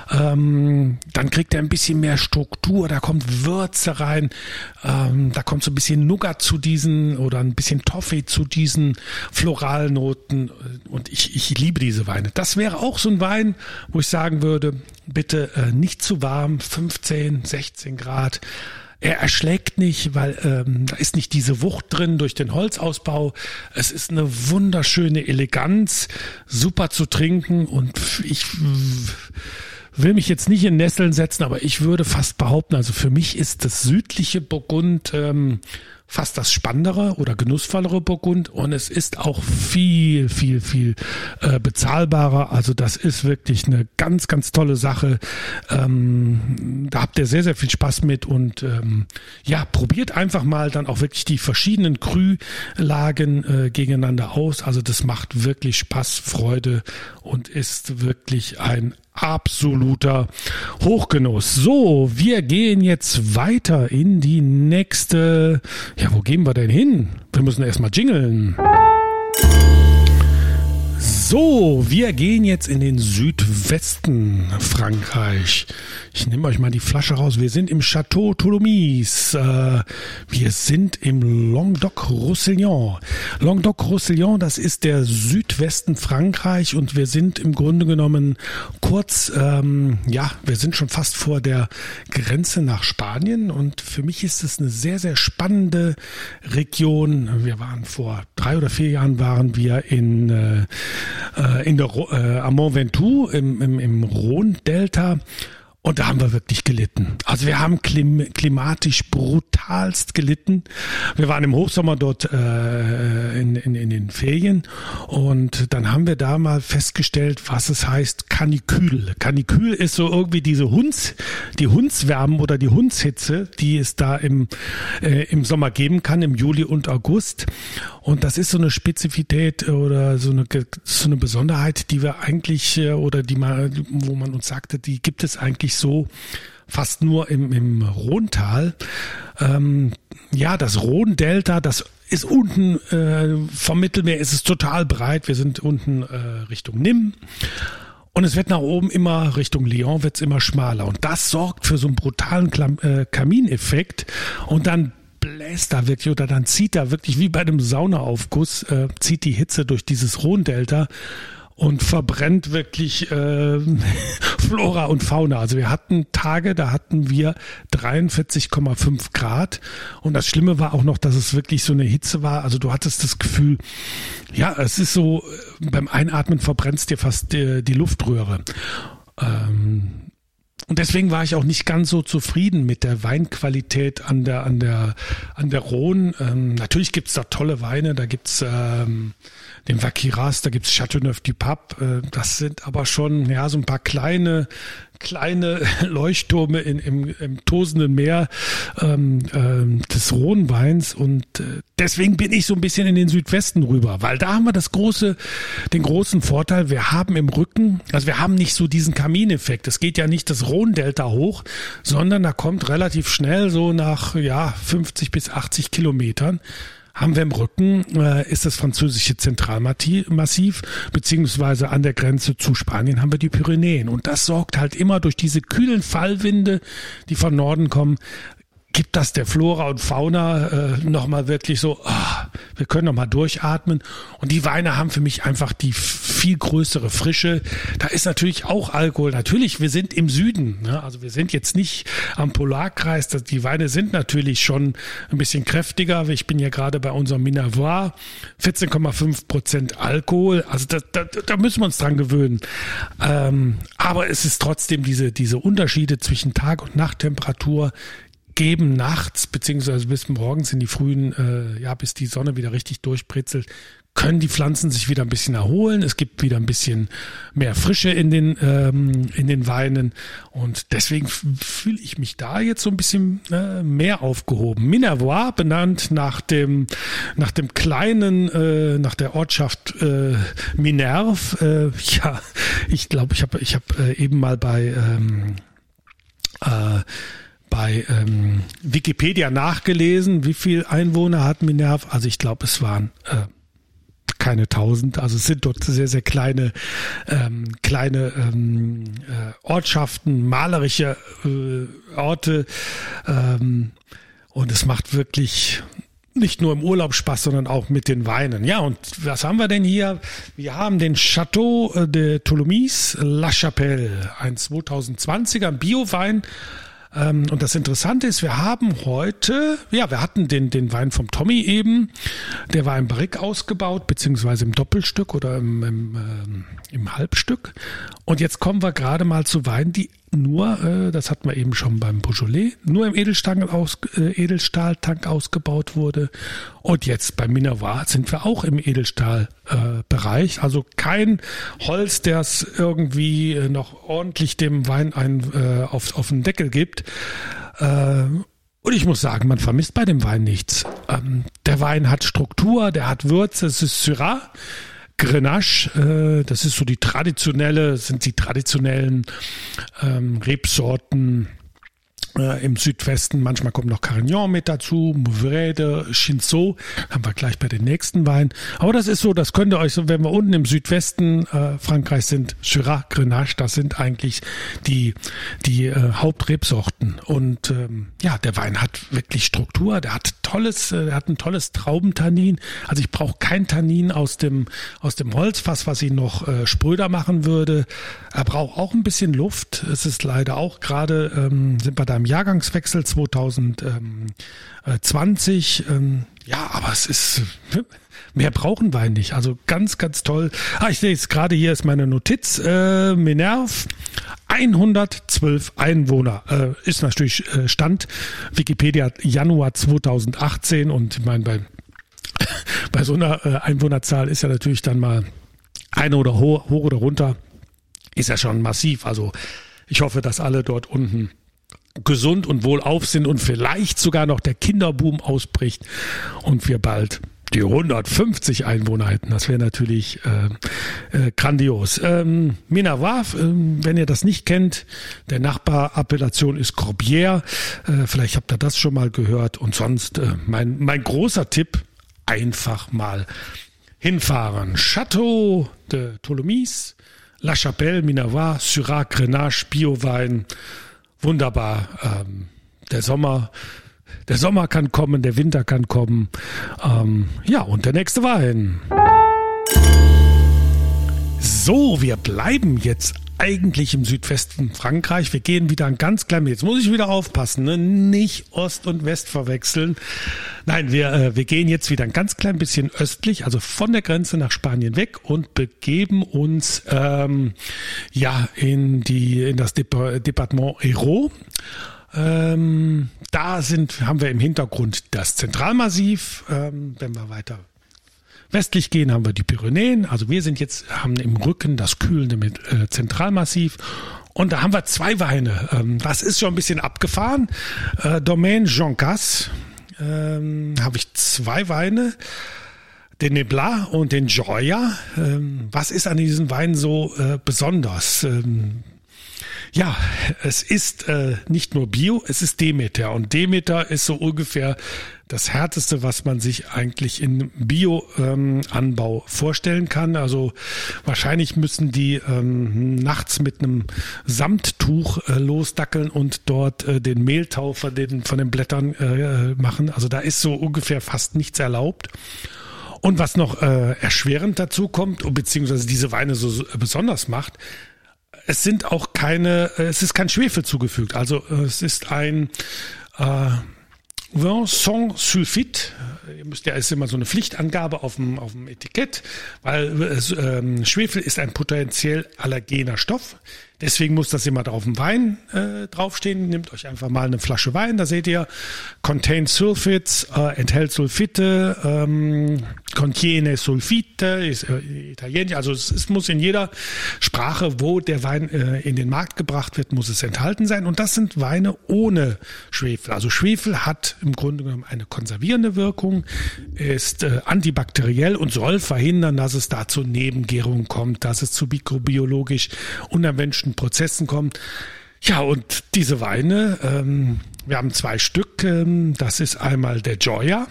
ähm, dann kriegt er ein bisschen mehr Struktur, da kommt Würze rein, ähm, da kommt so ein bisschen Nougat zu diesen oder ein bisschen Toffee zu diesen Floralnoten. Und ich, ich liebe diese Weine. Das wäre auch so ein Wein, wo ich sagen würde, bitte äh, nicht zu warm, 15, 16 Grad, er erschlägt nicht, weil ähm, da ist nicht diese Wucht drin durch den Holzausbau. Es ist eine wunderschöne Eleganz, super zu trinken und ich will mich jetzt nicht in Nesseln setzen, aber ich würde fast behaupten, also für mich ist das südliche Burgund ähm, fast das spannendere oder genussvollere Burgund und es ist auch viel, viel, viel äh, bezahlbarer. Also das ist wirklich eine ganz, ganz tolle Sache. Ähm, da habt ihr sehr, sehr viel Spaß mit und ähm, ja, probiert einfach mal dann auch wirklich die verschiedenen Krühlagen äh, gegeneinander aus. Also das macht wirklich Spaß, Freude und ist wirklich ein absoluter Hochgenuss. So, wir gehen jetzt weiter in die nächste. Ja, wo gehen wir denn hin? Wir müssen erstmal jingeln. So, wir gehen jetzt in den Südwesten Frankreich. Ich nehme euch mal die Flasche raus. Wir sind im Château Tholomyes. Äh, wir sind im Languedoc-Roussillon. Languedoc-Roussillon, das ist der Südwesten Frankreich und wir sind im Grunde genommen kurz, ähm, ja, wir sind schon fast vor der Grenze nach Spanien und für mich ist es eine sehr, sehr spannende Region. Wir waren vor drei oder vier Jahren waren wir in, äh, in der, äh, am Mont Ventoux im, im, im Rhone-Delta und da haben wir wirklich gelitten. Also wir haben klim klimatisch brutalst gelitten. Wir waren im Hochsommer dort äh, in, in, in den Ferien und dann haben wir da mal festgestellt, was es heißt Kanikül. Kanikül ist so irgendwie diese Hunds, die Hundswärmen oder die Hundshitze, die es da im, äh, im Sommer geben kann, im Juli und August. Und das ist so eine Spezifität oder so eine, so eine Besonderheit, die wir eigentlich äh, oder die mal, wo man uns sagte, die gibt es eigentlich eigentlich so fast nur im, im Rhontal. Ähm, ja, das Rhone-Delta, das ist unten äh, vom Mittelmeer ist es total breit. Wir sind unten äh, Richtung Nimm. Und es wird nach oben immer Richtung Lyon wird es immer schmaler. Und das sorgt für so einen brutalen Klam äh, Kamineffekt. Und dann bläst da wirklich oder dann zieht da wirklich wie bei einem Saunaaufguss, äh, zieht die Hitze durch dieses Rhondelta und verbrennt wirklich äh, Flora und Fauna. Also wir hatten Tage, da hatten wir 43,5 Grad und das Schlimme war auch noch, dass es wirklich so eine Hitze war. Also du hattest das Gefühl, ja, es ist so, äh, beim Einatmen verbrennst dir fast die, die Luftröhre. Ähm, und deswegen war ich auch nicht ganz so zufrieden mit der Weinqualität an der, an der, an der Rhone. Ähm, natürlich gibt's da tolle Weine, da gibt's ähm, den Vaquiras, da gibt's Chateauneuf du Pape. Äh, das sind aber schon ja so ein paar kleine kleine Leuchttürme in, im, im tosenden Meer ähm, ähm, des Rhonweins und äh, deswegen bin ich so ein bisschen in den Südwesten rüber, weil da haben wir das große, den großen Vorteil, wir haben im Rücken, also wir haben nicht so diesen Kamineffekt. Es geht ja nicht das Rhondelta hoch, sondern da kommt relativ schnell so nach ja 50 bis 80 Kilometern haben wir im Rücken, äh, ist das französische Zentralmassiv, beziehungsweise an der Grenze zu Spanien haben wir die Pyrenäen. Und das sorgt halt immer durch diese kühlen Fallwinde, die von Norden kommen, gibt das der Flora und Fauna äh, nochmal wirklich so, oh, wir können nochmal durchatmen. Und die Weine haben für mich einfach die viel größere Frische. Da ist natürlich auch Alkohol. Natürlich, wir sind im Süden. Ne? Also wir sind jetzt nicht am Polarkreis. Die Weine sind natürlich schon ein bisschen kräftiger. Ich bin ja gerade bei unserem Minervois. 14,5 Prozent Alkohol. Also da, da, da müssen wir uns dran gewöhnen. Ähm, aber es ist trotzdem diese, diese Unterschiede zwischen Tag- und Nachttemperatur geben nachts beziehungsweise bis morgens in die frühen, äh, ja, bis die Sonne wieder richtig durchbritzelt, können die Pflanzen sich wieder ein bisschen erholen. Es gibt wieder ein bisschen mehr Frische in den ähm, in den Weinen und deswegen fühle ich mich da jetzt so ein bisschen äh, mehr aufgehoben. Minervois benannt nach dem nach dem kleinen äh, nach der Ortschaft äh, Minerve. Äh, ja, ich glaube, ich habe ich habe äh, eben mal bei ähm, äh, bei ähm, Wikipedia nachgelesen, wie viel Einwohner hat Minerv. Also ich glaube, es waren äh, keine tausend. Also es sind dort sehr, sehr kleine, ähm, kleine ähm, äh, Ortschaften, malerische äh, Orte. Ähm, und es macht wirklich nicht nur im Urlaub Spaß, sondern auch mit den Weinen. Ja, und was haben wir denn hier? Wir haben den Chateau de Tholomyes La Chapelle, ein 2020er Biowein ähm, und das Interessante ist, wir haben heute, ja, wir hatten den, den Wein vom Tommy eben, der war im Barrique ausgebaut, beziehungsweise im Doppelstück oder im, im, äh, im Halbstück. Und jetzt kommen wir gerade mal zu Weinen, die nur, äh, das hatten wir eben schon beim Beaujolais, nur im Edelstahl aus, äh, Edelstahltank ausgebaut wurde. Und jetzt beim Minerva sind wir auch im Edelstahlbereich. Äh, also kein Holz, es irgendwie äh, noch ordentlich dem Wein ein, äh, auf, auf den Deckel gibt. Äh, und ich muss sagen, man vermisst bei dem Wein nichts. Ähm, der Wein hat Struktur, der hat Würze, es ist Syrah. Grenache, äh, das ist so die traditionelle, sind die traditionellen ähm, Rebsorten äh, im Südwesten. Manchmal kommt noch Carignan mit dazu, Mourvèdre, Chinsault, haben wir gleich bei den nächsten Weinen. Aber das ist so, das könnt ihr euch so, wenn wir unten im Südwesten äh, Frankreich sind, Syrah, Grenache, das sind eigentlich die, die äh, Hauptrebsorten. Und ähm, ja, der Wein hat wirklich Struktur, der hat tolles, äh, der hat ein tolles Traubentannin. Also ich brauche kein Tannin aus dem, aus dem Holzfass, was ihn noch äh, spröder machen würde. Er braucht auch ein bisschen Luft. Es ist leider auch gerade, ähm, sind wir da im Jahrgangswechsel 2020. Ähm, ja, aber es ist, mehr brauchen wir nicht. Also ganz, ganz toll. Ah, ich sehe jetzt gerade hier ist meine Notiz. Äh, Minerv, 112 Einwohner. Äh, ist natürlich äh, Stand Wikipedia Januar 2018 und ich meine, bei, bei so einer äh, Einwohnerzahl ist ja natürlich dann mal eine oder hoch, hoch oder runter, ist ja schon massiv. Also ich hoffe, dass alle dort unten gesund und wohlauf sind und vielleicht sogar noch der Kinderboom ausbricht und wir bald die 150 Einwohner hätten. Das wäre natürlich äh, äh, grandios. Ähm, Minavav, äh, wenn ihr das nicht kennt, der Nachbarappellation ist Corbière. Äh, vielleicht habt ihr das schon mal gehört. Und sonst äh, mein, mein großer Tipp, einfach mal hinfahren. Chateau de Tholomyes, La Chapelle, Minerva, Syrah, Grenache, Biowein. Wunderbar. Ähm, der Sommer, der Sommer kann kommen, der Winter kann kommen. Ähm, ja, und der nächste Wein. So, wir bleiben jetzt eigentlich im Südwesten Frankreich. Wir gehen wieder ein ganz klein, jetzt muss ich wieder aufpassen, ne? nicht Ost und West verwechseln. Nein, wir, äh, wir gehen jetzt wieder ein ganz klein bisschen östlich, also von der Grenze nach Spanien weg und begeben uns ähm, ja in die in das Dep Departement Hérault. Ähm, da sind, haben wir im Hintergrund das Zentralmassiv. Ähm, wenn wir weiter Westlich gehen haben wir die Pyrenäen. Also wir sind jetzt, haben im Rücken das kühlende mit, äh, Zentralmassiv. Und da haben wir zwei Weine. Ähm, das ist schon ein bisschen abgefahren. Äh, Domaine Jean Casse ähm, habe ich zwei Weine. Den Nebla und den Joya. Ähm, was ist an diesen Weinen so äh, besonders? Ähm, ja, es ist äh, nicht nur Bio, es ist Demeter. Und Demeter ist so ungefähr das Härteste, was man sich eigentlich in Bio-Anbau ähm, vorstellen kann. Also wahrscheinlich müssen die ähm, nachts mit einem Samttuch äh, losdackeln und dort äh, den Mehltau von den, von den Blättern äh, machen. Also da ist so ungefähr fast nichts erlaubt. Und was noch äh, erschwerend dazu kommt, beziehungsweise diese Weine so, so besonders macht, es sind auch keine, äh, es ist kein Schwefel zugefügt. Also äh, es ist ein äh, Vin sans sulfite. Ja, ist immer so eine Pflichtangabe auf dem, auf dem Etikett, weil äh, ähm, Schwefel ist ein potenziell allergener Stoff. Deswegen muss das immer auf dem Wein äh, draufstehen. Nehmt euch einfach mal eine Flasche Wein, da seht ihr, contains sulfites, äh, enthält Sulfite, ähm, contiene Sulfite, ist äh, italienisch. Also es, es, muss in jeder Sprache, wo der Wein äh, in den Markt gebracht wird, muss es enthalten sein. Und das sind Weine ohne Schwefel. Also Schwefel hat im Grunde genommen eine konservierende Wirkung, ist äh, antibakteriell und soll verhindern, dass es da zu Nebengärungen kommt, dass es zu mikrobiologisch unerwünschten chemischen Prozessen kommt. Ja, und diese Weine, ähm, wir haben zwei Stück. Ähm, das ist einmal der Joya.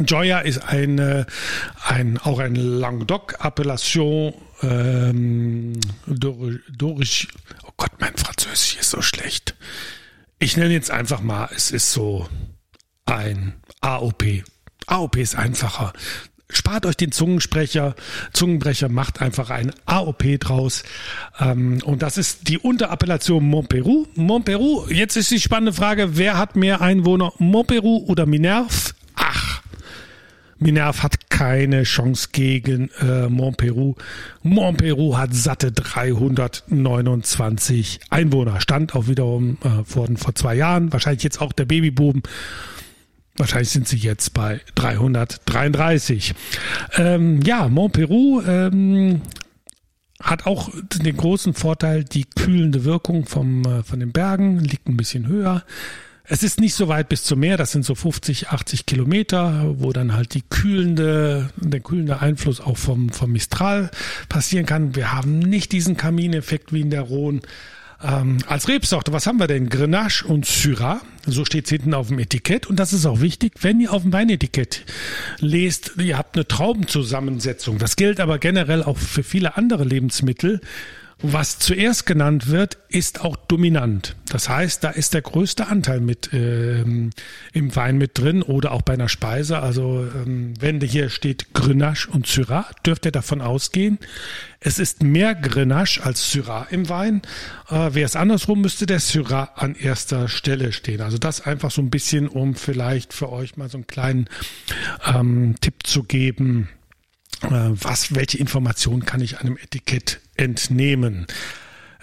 Joya ist eine, ein, auch ein Languedoc-Appellation ähm, durch, oh Gott, mein Französisch ist so schlecht. Ich nenne jetzt einfach mal, es ist so ein AOP. AOP ist einfacher spart euch den Zungensprecher, Zungenbrecher, macht einfach ein AOP draus. Ähm, und das ist die Unterappellation Montperu. Montperu, jetzt ist die spannende Frage, wer hat mehr Einwohner, Montperu oder Minerve? Ach, Minerve hat keine Chance gegen äh, Montperu. Montperu hat satte 329 Einwohner. Stand auch wiederum äh, vor, vor zwei Jahren. Wahrscheinlich jetzt auch der Babybuben. Wahrscheinlich sind sie jetzt bei 333. Ähm, ja, Montperu ähm, hat auch den großen Vorteil, die kühlende Wirkung vom, äh, von den Bergen liegt ein bisschen höher. Es ist nicht so weit bis zum Meer, das sind so 50, 80 Kilometer, wo dann halt die kühlende, der kühlende Einfluss auch vom, vom Mistral passieren kann. Wir haben nicht diesen Kamineffekt wie in der Rhone. Ähm, als Rebsorte, was haben wir denn? Grenache und Syrah. So steht es hinten auf dem Etikett. Und das ist auch wichtig, wenn ihr auf dem Weinetikett lest, ihr habt eine Traubenzusammensetzung. Das gilt aber generell auch für viele andere Lebensmittel. Was zuerst genannt wird, ist auch dominant. Das heißt, da ist der größte Anteil mit ähm, im Wein mit drin oder auch bei einer Speise. Also ähm, wenn hier steht Grenache und Syrah, dürft ihr davon ausgehen, es ist mehr Grenache als Syrah im Wein. Äh, Wäre es andersrum, müsste der Syrah an erster Stelle stehen. Also das einfach so ein bisschen, um vielleicht für euch mal so einen kleinen ähm, Tipp zu geben was, welche Informationen kann ich einem Etikett entnehmen?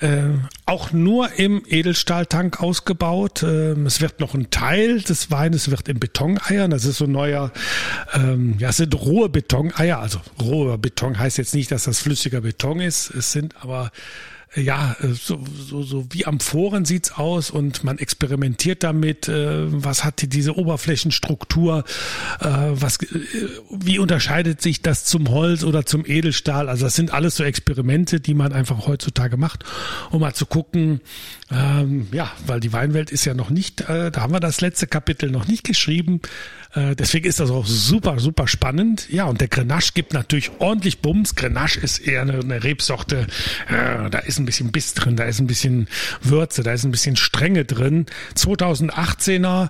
Äh, auch nur im Edelstahltank ausgebaut. Äh, es wird noch ein Teil des Weines wird in Betoneiern. Das ist so neuer, ähm, ja, es sind rohe Betoneier. Also roher Beton heißt jetzt nicht, dass das flüssiger Beton ist. Es sind aber ja, äh, so, so, so wie Amphoren sieht's aus und man experimentiert damit, äh, was hat diese Oberflächenstruktur, äh, was, äh, wie unterscheidet sich das zum Holz oder zum Edelstahl? Also das sind alles so Experimente, die man einfach heutzutage macht, um mal zu gucken, ähm, ja, weil die Weinwelt ist ja noch nicht, äh, da haben wir das letzte Kapitel noch nicht geschrieben, äh, deswegen ist das auch super, super spannend. Ja, und der Grenache gibt natürlich ordentlich Bums. Grenache ist eher eine, eine Rebsorte, äh, da ist ein bisschen Biss drin, da ist ein bisschen Würze, da ist ein bisschen Strenge drin. 2018er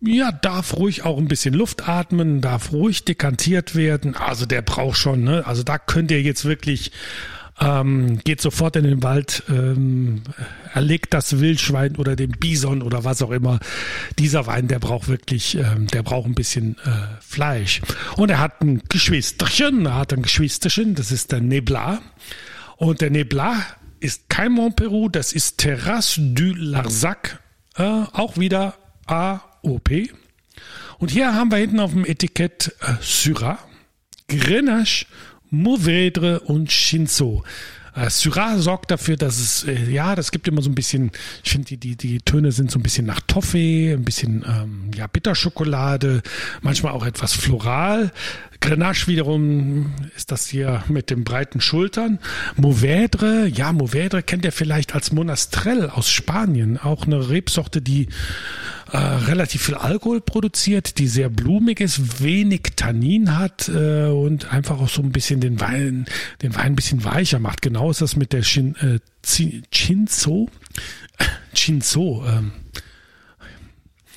ja, darf ruhig auch ein bisschen Luft atmen, darf ruhig dekantiert werden. Also der braucht schon, ne? Also da könnt ihr jetzt wirklich ähm, geht sofort in den Wald, ähm, erlegt das Wildschwein oder den Bison oder was auch immer. Dieser Wein, der braucht wirklich, ähm, der braucht ein bisschen äh, Fleisch. Und er hat ein Geschwisterchen, er hat ein Geschwisterchen, das ist der Nebla. Und der Nebla ist kein Montperu, das ist Terrasse du Larzac, äh, auch wieder AOP. Und hier haben wir hinten auf dem Etikett äh, Syrah, Grenache Mourvèdre und Shinzo. Äh, Syrah sorgt dafür, dass es, äh, ja, das gibt immer so ein bisschen, ich finde, die, die, die Töne sind so ein bisschen nach Toffee, ein bisschen, ähm, ja, Bitterschokolade, manchmal auch etwas floral. Grenache wiederum ist das hier mit den breiten Schultern. Mourvèdre, ja, Mourvèdre kennt ihr vielleicht als Monastrell aus Spanien. Auch eine Rebsorte, die äh, relativ viel Alkohol produziert, die sehr blumig ist, wenig Tannin hat äh, und einfach auch so ein bisschen den Wein, den Wein ein bisschen weicher macht. Genau ist das mit der Shin, äh, Chinzo. Chinzo, ähm,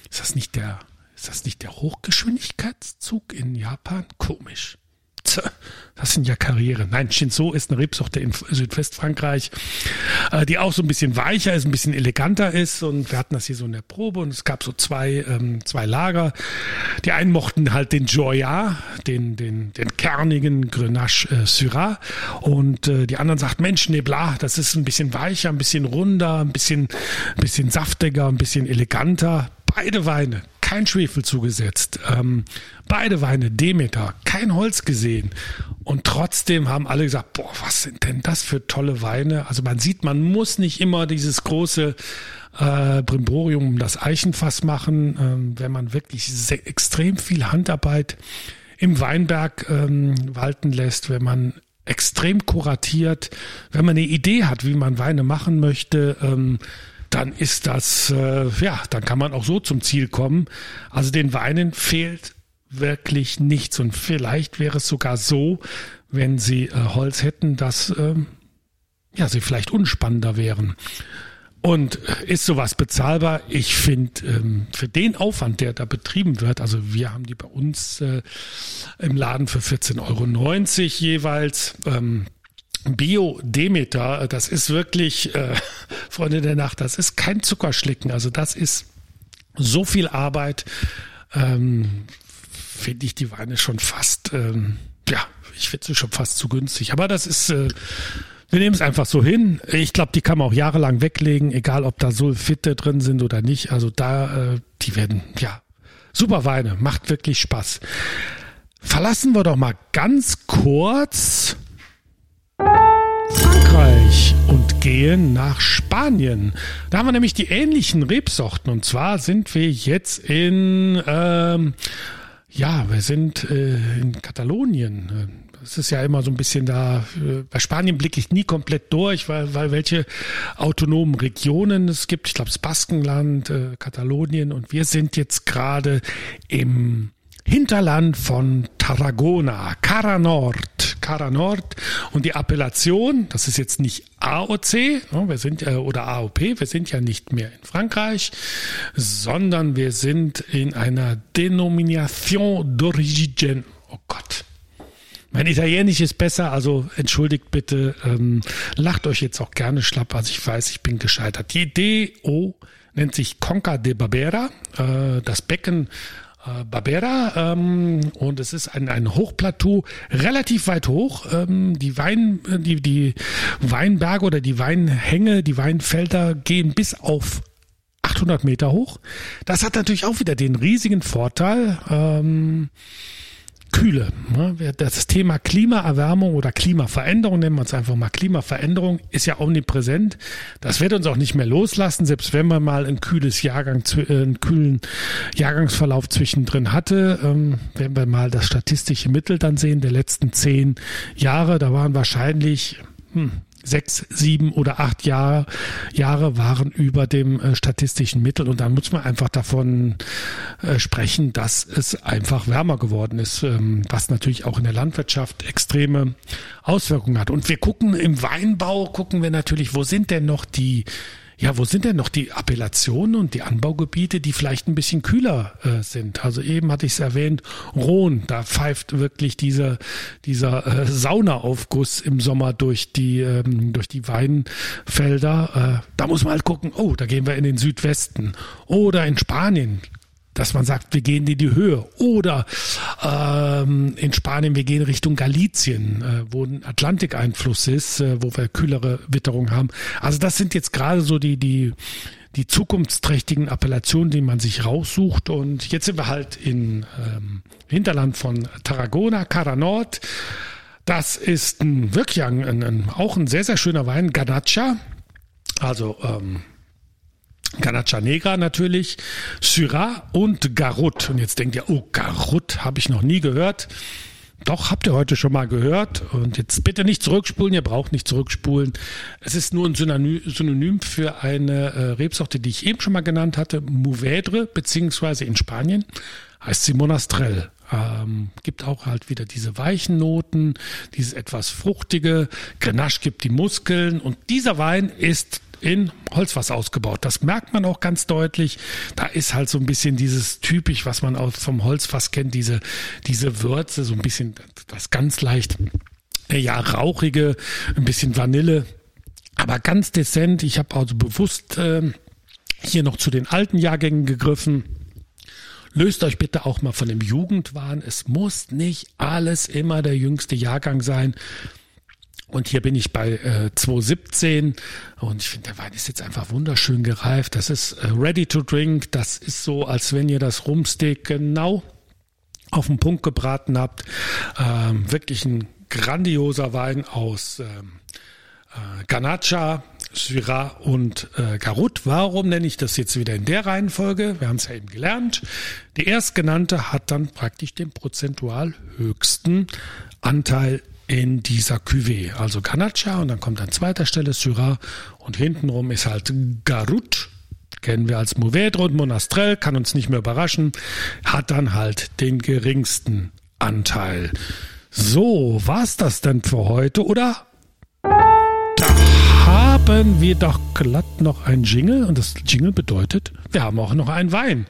ist das nicht der ist das nicht der Hochgeschwindigkeitszug in Japan? Komisch. Das sind ja Karriere. Nein, Shinzo ist eine Rebsorte in Südwestfrankreich, äh, die auch so ein bisschen weicher ist, ein bisschen eleganter ist. Und wir hatten das hier so in der Probe und es gab so zwei, ähm, zwei Lager. Die einen mochten halt den Joya, den, den, den kernigen Grenache äh, Syrah. Und äh, die anderen sagten, Mensch, Nebla, das ist ein bisschen weicher, ein bisschen runder, ein bisschen, ein bisschen saftiger, ein bisschen eleganter. Beide Weine kein Schwefel zugesetzt. Ähm, beide Weine Demeter, kein Holz gesehen. Und trotzdem haben alle gesagt, boah, was sind denn das für tolle Weine? Also man sieht, man muss nicht immer dieses große äh, Brimborium um das Eichenfass machen, ähm, wenn man wirklich sehr, extrem viel Handarbeit im Weinberg ähm, walten lässt, wenn man extrem kuratiert, wenn man eine Idee hat, wie man Weine machen möchte, ähm, dann ist das, äh, ja, dann kann man auch so zum Ziel kommen. Also den Weinen fehlt wirklich nichts und vielleicht wäre es sogar so, wenn sie äh, Holz hätten, dass ähm, ja, sie vielleicht unspannender wären. Und ist sowas bezahlbar? Ich finde, ähm, für den Aufwand, der da betrieben wird, also wir haben die bei uns äh, im Laden für 14,90 Euro jeweils. Ähm, Bio Demeter, das ist wirklich, äh, Freunde der Nacht, das ist kein Zuckerschlicken. Also das ist so viel Arbeit, ähm, finde ich die Weine schon fast, ähm, ja, ich finde sie schon fast zu günstig. Aber das ist, äh, wir nehmen es einfach so hin. Ich glaube, die kann man auch jahrelang weglegen, egal ob da Sulfite drin sind oder nicht. Also da, äh, die werden, ja, super Weine, macht wirklich Spaß. Verlassen wir doch mal ganz kurz Frankreich und gehen nach Spanien. Da haben wir nämlich die ähnlichen Rebsorten. Und zwar sind wir jetzt in, ähm, ja, wir sind äh, in Katalonien. Es ist ja immer so ein bisschen da, äh, bei Spanien blicke ich nie komplett durch, weil, weil welche autonomen Regionen es gibt. Ich glaube, das Baskenland, äh, Katalonien und wir sind jetzt gerade im Hinterland von Tarragona, Cara Nord, Cara Nord und die Appellation, das ist jetzt nicht AOC, ne, wir sind oder AOP, wir sind ja nicht mehr in Frankreich, sondern wir sind in einer Denomination d'origine. Oh Gott. Mein Italienisch ist besser, also entschuldigt bitte, ähm, lacht euch jetzt auch gerne schlapp, also ich weiß, ich bin gescheitert. Die DO nennt sich Conca de Barbera, äh, das Becken äh, Barbera ähm, und es ist ein, ein Hochplateau, relativ weit hoch. Ähm, die Wein, die, die Weinberge oder die Weinhänge, die Weinfelder gehen bis auf 800 Meter hoch. Das hat natürlich auch wieder den riesigen Vorteil. Ähm, Kühle. Ne? Das Thema Klimaerwärmung oder Klimaveränderung, nennen wir es einfach mal Klimaveränderung, ist ja omnipräsent. Das wird uns auch nicht mehr loslassen, selbst wenn man mal ein kühles Jahrgang, äh, einen kühlen Jahrgangsverlauf zwischendrin hatte. Ähm, wenn wir mal das statistische Mittel dann sehen der letzten zehn Jahre, da waren wahrscheinlich hm, sechs, sieben oder acht Jahre, Jahre waren über dem äh, statistischen Mittel und dann muss man einfach davon äh, sprechen, dass es einfach wärmer geworden ist, ähm, was natürlich auch in der Landwirtschaft extreme Auswirkungen hat. Und wir gucken im Weinbau, gucken wir natürlich, wo sind denn noch die ja, wo sind denn noch die Appellationen und die Anbaugebiete, die vielleicht ein bisschen kühler äh, sind? Also eben hatte ich es erwähnt, Rhone, da pfeift wirklich dieser, dieser äh, Saunaaufguss im Sommer durch die, ähm, durch die Weinfelder. Äh, da muss man halt gucken, oh, da gehen wir in den Südwesten. Oder in Spanien dass man sagt, wir gehen in die Höhe. Oder ähm, in Spanien, wir gehen Richtung Galizien, äh, wo ein Atlantikeinfluss ist, äh, wo wir kühlere Witterung haben. Also das sind jetzt gerade so die, die, die zukunftsträchtigen Appellationen, die man sich raussucht. Und jetzt sind wir halt in ähm, Hinterland von Tarragona, Cara Nord. Das ist ein, wirklich ein, ein, auch ein sehr, sehr schöner Wein, Ganacha. Also ähm, Ganacha Negra natürlich, Syrah und Garut. Und jetzt denkt ihr, oh, Garut habe ich noch nie gehört. Doch, habt ihr heute schon mal gehört. Und jetzt bitte nicht zurückspulen, ihr braucht nicht zurückspulen. Es ist nur ein Synonym für eine äh, Rebsorte, die ich eben schon mal genannt hatte, Mouvedre, beziehungsweise in Spanien heißt sie Monastrell. Ähm, gibt auch halt wieder diese weichen Noten, dieses etwas fruchtige. Grenache gibt die Muskeln. Und dieser Wein ist in Holzfass ausgebaut. Das merkt man auch ganz deutlich. Da ist halt so ein bisschen dieses typisch, was man auch vom Holzfass kennt, diese, diese Würze, so ein bisschen das ganz leicht, ja, rauchige, ein bisschen Vanille, aber ganz dezent. Ich habe also bewusst äh, hier noch zu den alten Jahrgängen gegriffen. Löst euch bitte auch mal von dem Jugendwahn. Es muss nicht alles immer der jüngste Jahrgang sein. Und hier bin ich bei äh, 217 und ich finde, der Wein ist jetzt einfach wunderschön gereift. Das ist äh, ready to drink. Das ist so, als wenn ihr das Rumsteak genau auf den Punkt gebraten habt. Ähm, wirklich ein grandioser Wein aus ähm, äh, Ganacha, Syrah und äh, Garut. Warum nenne ich das jetzt wieder in der Reihenfolge? Wir haben es ja eben gelernt. Die erstgenannte hat dann praktisch den prozentual höchsten Anteil in dieser Cuvée. Also Ganacha und dann kommt an zweiter Stelle Syrah und hintenrum ist halt Garut. Kennen wir als Mouvedre und Monastrell, kann uns nicht mehr überraschen, hat dann halt den geringsten Anteil. So, war's das denn für heute, oder? Da haben wir doch glatt noch ein Jingle und das Jingle bedeutet, wir haben auch noch einen Wein.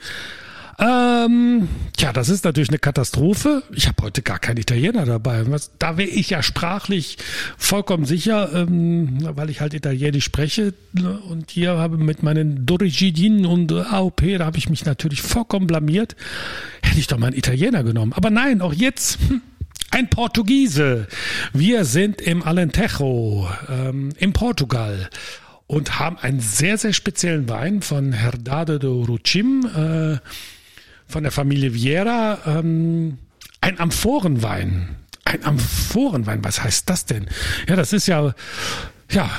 Ähm, tja, das ist natürlich eine Katastrophe. Ich habe heute gar keinen Italiener dabei. Was, da wäre ich ja sprachlich vollkommen sicher, ähm, weil ich halt Italienisch spreche. Und hier habe mit meinen Dorigidin und AOP, da habe ich mich natürlich vollkommen blamiert. Hätte ich doch mal einen Italiener genommen. Aber nein, auch jetzt. Hm, ein Portugiese. Wir sind im Alentejo, ähm, in Portugal und haben einen sehr, sehr speziellen Wein von Herdade do Rucim. Äh, von der Familie Vieira ähm, ein Amphorenwein. Ein Amphorenwein, was heißt das denn? Ja, das ist ja ja,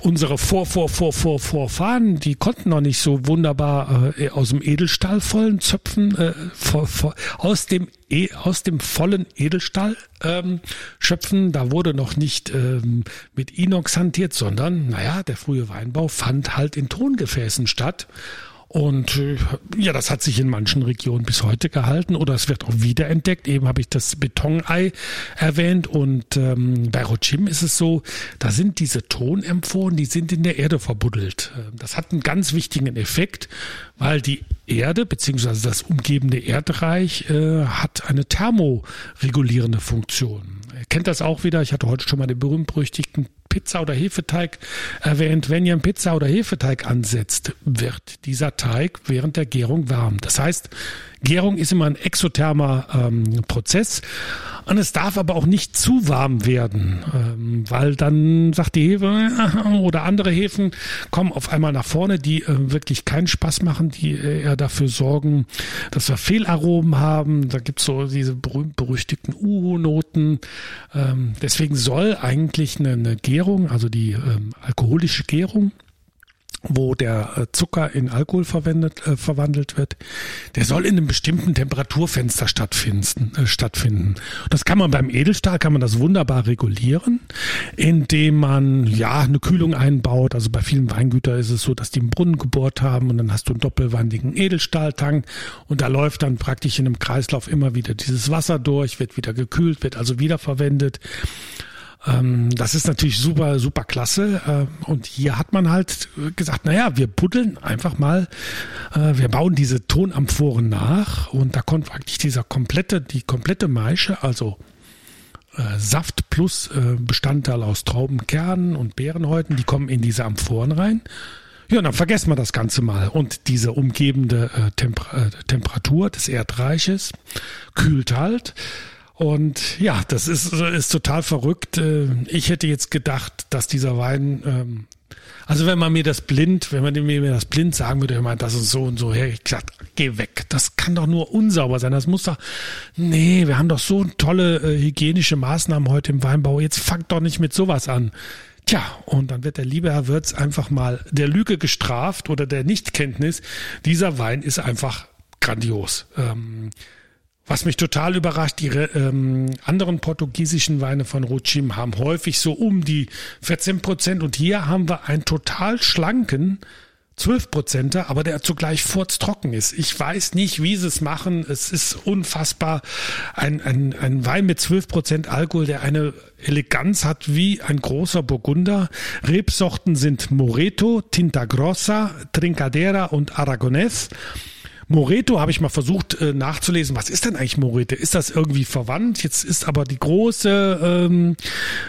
unsere Vor, Vor, Vor, Vor, Vorfahren, die konnten noch nicht so wunderbar äh, aus dem Edelstahl vollen Zöpfen, äh, vor, vor, aus dem e, aus dem vollen Edelstahl ähm, schöpfen. Da wurde noch nicht ähm, mit Inox hantiert, sondern, naja, der frühe Weinbau fand halt in Tongefäßen statt. Und äh, ja, das hat sich in manchen Regionen bis heute gehalten oder es wird auch wiederentdeckt. Eben habe ich das Betonei erwähnt und ähm, bei Rochim ist es so, da sind diese Tonemphoren, die sind in der Erde verbuddelt. Ähm, das hat einen ganz wichtigen Effekt, weil die Erde beziehungsweise das umgebende Erdreich äh, hat eine thermoregulierende Funktion. Ihr kennt das auch wieder. Ich hatte heute schon mal den berühmt-berüchtigten Pizza oder Hefeteig erwähnt. Wenn ihr einen Pizza oder Hefeteig ansetzt, wird dieser Teig während der Gärung warm. Das heißt, Gärung ist immer ein exothermer ähm, Prozess. Und es darf aber auch nicht zu warm werden, ähm, weil dann sagt die Hefe oder andere Hefen kommen auf einmal nach vorne, die äh, wirklich keinen Spaß machen, die äh, eher dafür sorgen, dass wir Fehlaromen haben. Da gibt's so diese berühmt-berüchtigten Uhu-Noten. Ähm, deswegen soll eigentlich eine, eine Gärung, also die ähm, alkoholische Gärung, wo der äh, Zucker in Alkohol verwendet, äh, verwandelt wird, der soll in einem bestimmten Temperaturfenster stattfinden, äh, stattfinden. Das kann man beim Edelstahl, kann man das wunderbar regulieren, indem man ja eine Kühlung einbaut. Also bei vielen Weingütern ist es so, dass die einen Brunnen gebohrt haben und dann hast du einen doppelwandigen Edelstahltank und da läuft dann praktisch in einem Kreislauf immer wieder dieses Wasser durch, wird wieder gekühlt, wird also wiederverwendet. Ähm, das ist natürlich super, super klasse. Äh, und hier hat man halt gesagt, naja, wir buddeln einfach mal, äh, wir bauen diese Tonamphoren nach und da kommt praktisch dieser komplette, die komplette Maische, also äh, Saft plus äh, Bestandteil aus Traubenkernen und Beerenhäuten, die kommen in diese Amphoren rein. Ja, dann vergessen wir das Ganze mal. Und diese umgebende äh, Temper äh, Temperatur des Erdreiches kühlt halt. Und ja, das ist, ist total verrückt. Äh, ich hätte jetzt gedacht, dass dieser Wein, ähm, also wenn man mir das blind, wenn man mir das blind sagen würde, ich meine, das ist so und so, hätte ich gesagt, geh weg. Das kann doch nur unsauber sein. Das muss doch, nee, wir haben doch so tolle äh, hygienische Maßnahmen heute im Weinbau. Jetzt fangt doch nicht mit sowas an. Tja, und dann wird der liebe Herr Wirz einfach mal der Lüge gestraft oder der Nichtkenntnis. Dieser Wein ist einfach grandios. Ähm, was mich total überrascht, die ähm, anderen portugiesischen Weine von Rochim haben häufig so um die 14 Prozent und hier haben wir einen total schlanken 12 Prozenter, aber der zugleich furztrocken ist. Ich weiß nicht, wie sie es machen. Es ist unfassbar. Ein, ein, ein Wein mit 12 Prozent Alkohol, der eine Eleganz hat wie ein großer Burgunder. Rebsorten sind Moreto, Tinta Grossa, Trincadera und Aragonés. Moreto habe ich mal versucht äh, nachzulesen. Was ist denn eigentlich Moreto? Ist das irgendwie verwandt? Jetzt ist aber die große, ähm,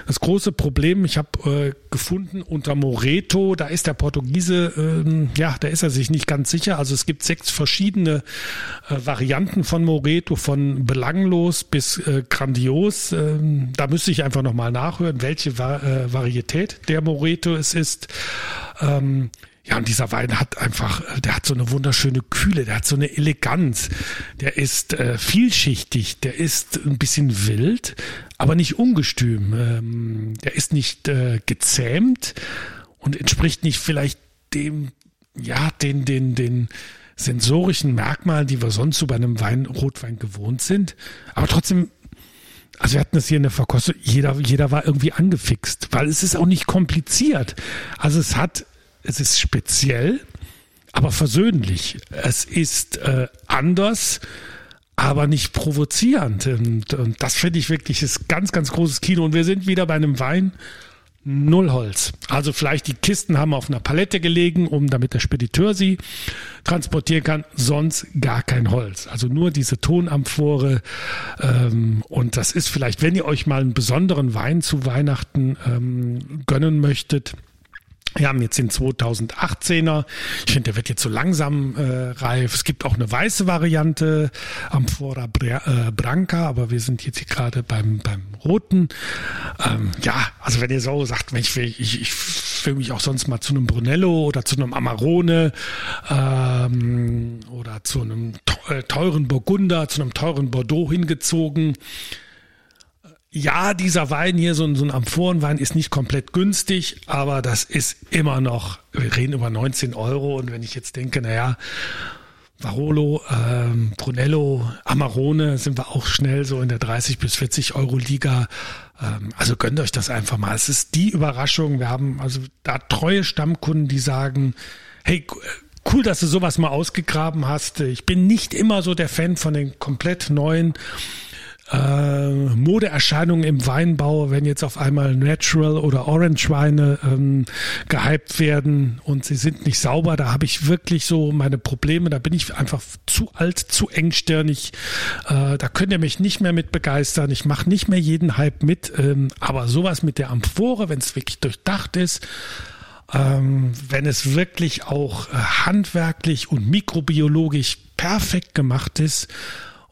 das große Problem, ich habe äh, gefunden unter Moreto, da ist der Portugiese, ähm, ja, da ist er sich nicht ganz sicher. Also es gibt sechs verschiedene äh, Varianten von Moreto, von belanglos bis äh, grandios. Ähm, da müsste ich einfach nochmal nachhören, welche Va äh, Varietät der Moreto es ist. Ähm, ja, und dieser Wein hat einfach, äh, der hat so eine wunderschöne Kühle, der hat so eine Eleganz, der ist äh, vielschichtig, der ist ein bisschen wild, aber nicht ungestüm. Ähm, der ist nicht äh, gezähmt und entspricht nicht vielleicht dem, ja, den, den, den sensorischen Merkmalen, die wir sonst so bei einem Wein, Rotwein gewohnt sind. Aber trotzdem also wir hatten das hier in der Verkostung, jeder, jeder war irgendwie angefixt, weil es ist auch nicht kompliziert. Also es hat es ist speziell, aber versöhnlich. Es ist äh, anders, aber nicht provozierend. Und, und das finde ich wirklich ist ganz, ganz großes Kino. Und wir sind wieder bei einem Wein. Null Holz. Also vielleicht die Kisten haben auf einer Palette gelegen, um damit der Spediteur sie transportieren kann. Sonst gar kein Holz. Also nur diese Tonamphore. Ähm, und das ist vielleicht, wenn ihr euch mal einen besonderen Wein zu Weihnachten ähm, gönnen möchtet, wir haben jetzt den 2018er. Ich finde, der wird jetzt so langsam äh, reif. Es gibt auch eine weiße Variante, Amphora äh, Branca, aber wir sind jetzt hier gerade beim, beim roten. Ähm, ja, also wenn ihr so sagt, ich ich, ich will mich auch sonst mal zu einem Brunello oder zu einem Amarone ähm, oder zu einem teuren Burgunder, zu einem teuren Bordeaux hingezogen, ja, dieser Wein hier, so ein, so ein Amphorenwein, ist nicht komplett günstig, aber das ist immer noch, wir reden über 19 Euro und wenn ich jetzt denke, naja, Varolo, ähm, Brunello, Amarone sind wir auch schnell so in der 30 bis 40 Euro Liga. Ähm, also gönnt euch das einfach mal. Es ist die Überraschung. Wir haben also da treue Stammkunden, die sagen, hey, cool, dass du sowas mal ausgegraben hast. Ich bin nicht immer so der Fan von den komplett neuen äh, Modeerscheinungen im Weinbau, wenn jetzt auf einmal Natural oder Orange Weine ähm, gehypt werden und sie sind nicht sauber, da habe ich wirklich so meine Probleme. Da bin ich einfach zu alt, zu engstirnig. Äh, da könnt ihr mich nicht mehr mit begeistern. Ich mache nicht mehr jeden Hype mit. Ähm, aber sowas mit der Amphore, wenn es wirklich durchdacht ist, ähm, wenn es wirklich auch äh, handwerklich und mikrobiologisch perfekt gemacht ist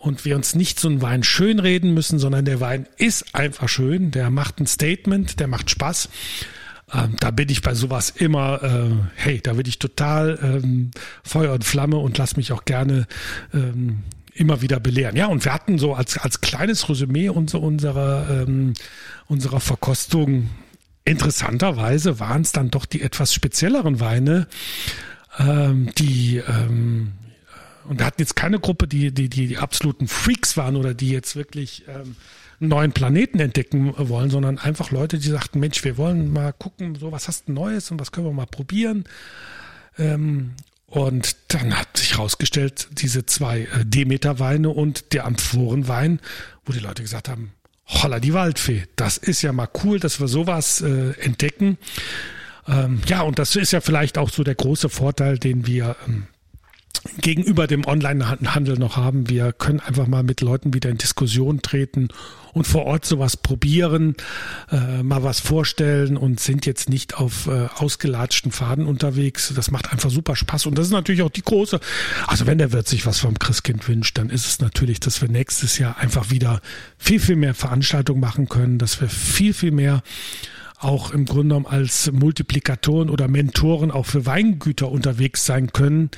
und wir uns nicht so einen Wein schönreden müssen, sondern der Wein ist einfach schön, der macht ein Statement, der macht Spaß. Ähm, da bin ich bei sowas immer, äh, hey, da bin ich total ähm, Feuer und Flamme und lass mich auch gerne ähm, immer wieder belehren. Ja, und wir hatten so als, als kleines Resümee unserer, unserer, ähm, unserer Verkostung, interessanterweise waren es dann doch die etwas spezielleren Weine, ähm, die ähm, und wir hatten jetzt keine Gruppe, die, die, die, die absoluten Freaks waren oder die jetzt wirklich ähm, einen neuen Planeten entdecken wollen, sondern einfach Leute, die sagten, Mensch, wir wollen mal gucken, so was hast du Neues und was können wir mal probieren. Ähm, und dann hat sich herausgestellt, diese zwei äh, Demeter-Weine und der Amphorenwein, wo die Leute gesagt haben, holla die Waldfee, das ist ja mal cool, dass wir sowas äh, entdecken. Ähm, ja, und das ist ja vielleicht auch so der große Vorteil, den wir ähm, gegenüber dem Online-Handel noch haben. Wir können einfach mal mit Leuten wieder in Diskussion treten und vor Ort sowas probieren, äh, mal was vorstellen und sind jetzt nicht auf äh, ausgelatschten Faden unterwegs. Das macht einfach super Spaß und das ist natürlich auch die große. Also wenn der Wirt sich was vom Christkind wünscht, dann ist es natürlich, dass wir nächstes Jahr einfach wieder viel, viel mehr Veranstaltungen machen können, dass wir viel, viel mehr auch im Grunde genommen als Multiplikatoren oder Mentoren auch für Weingüter unterwegs sein können,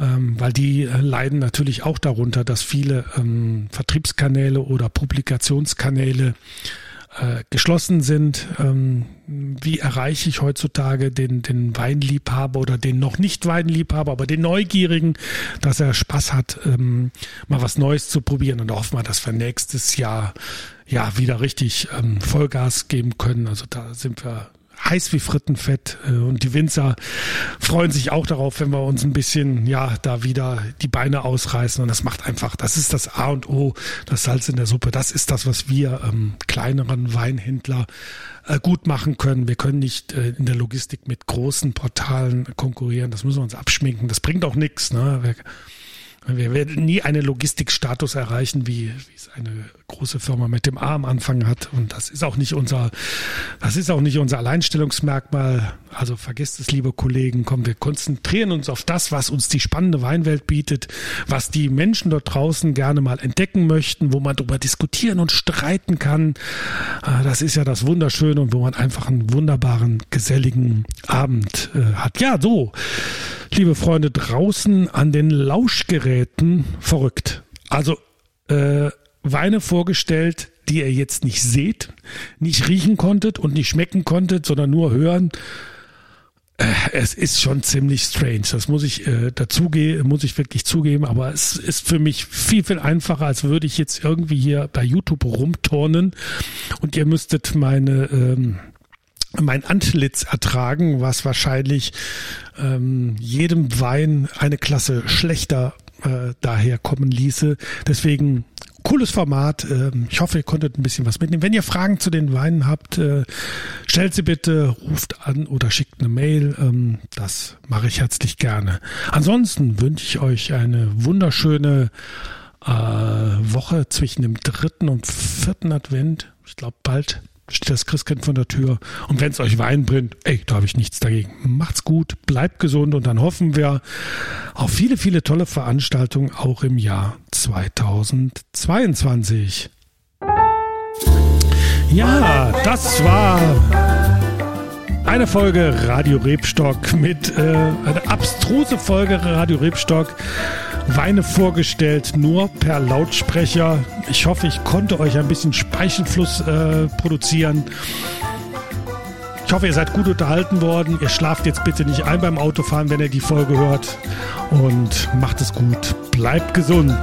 ähm, weil die äh, leiden natürlich auch darunter, dass viele ähm, Vertriebskanäle oder Publikationskanäle äh, geschlossen sind. Ähm, wie erreiche ich heutzutage den, den Weinliebhaber oder den noch nicht Weinliebhaber, aber den Neugierigen, dass er Spaß hat, ähm, mal was Neues zu probieren und hoffen wir, dass wir nächstes Jahr ja wieder richtig ähm, Vollgas geben können. Also da sind wir heiß wie Frittenfett äh, und die Winzer freuen sich auch darauf, wenn wir uns ein bisschen, ja, da wieder die Beine ausreißen und das macht einfach, das ist das A und O, das Salz in der Suppe, das ist das, was wir ähm, kleineren Weinhändler äh, gut machen können. Wir können nicht äh, in der Logistik mit großen Portalen konkurrieren, das müssen wir uns abschminken, das bringt auch nichts, ne? Wir, wir werden nie einen Logistikstatus erreichen, wie, wie es eine große Firma mit dem A am Anfang hat. Und das ist auch nicht unser, das ist auch nicht unser Alleinstellungsmerkmal. Also vergesst es, liebe Kollegen. Komm, wir konzentrieren uns auf das, was uns die spannende Weinwelt bietet, was die Menschen dort draußen gerne mal entdecken möchten, wo man darüber diskutieren und streiten kann. Ah, das ist ja das Wunderschöne und wo man einfach einen wunderbaren, geselligen Abend äh, hat. Ja, so liebe Freunde draußen an den Lauschgeräten, verrückt. Also äh, Weine vorgestellt, die ihr jetzt nicht seht, nicht riechen konntet und nicht schmecken konntet, sondern nur hören. Äh, es ist schon ziemlich strange. Das muss ich äh, dazugeben, muss ich wirklich zugeben. Aber es ist für mich viel, viel einfacher, als würde ich jetzt irgendwie hier bei YouTube rumturnen und ihr müsstet meine ähm, mein Antlitz ertragen, was wahrscheinlich ähm, jedem Wein eine Klasse schlechter äh, daher kommen ließe. Deswegen cooles Format. Ähm, ich hoffe, ihr konntet ein bisschen was mitnehmen. Wenn ihr Fragen zu den Weinen habt, äh, stellt sie bitte, ruft an oder schickt eine Mail. Ähm, das mache ich herzlich gerne. Ansonsten wünsche ich euch eine wunderschöne äh, Woche zwischen dem dritten und vierten Advent. Ich glaube, bald steht das Christkind vor der Tür. Und wenn es euch Wein bringt, ey, da habe ich nichts dagegen. Macht's gut, bleibt gesund und dann hoffen wir auf viele, viele tolle Veranstaltungen auch im Jahr 2022. Ja, das war eine Folge Radio Rebstock mit äh, eine abstruse Folge Radio Rebstock Weine vorgestellt, nur per Lautsprecher. Ich hoffe, ich konnte euch ein bisschen Speichelfluss äh, produzieren. Ich hoffe, ihr seid gut unterhalten worden. Ihr schlaft jetzt bitte nicht ein beim Autofahren, wenn ihr die Folge hört. Und macht es gut. Bleibt gesund.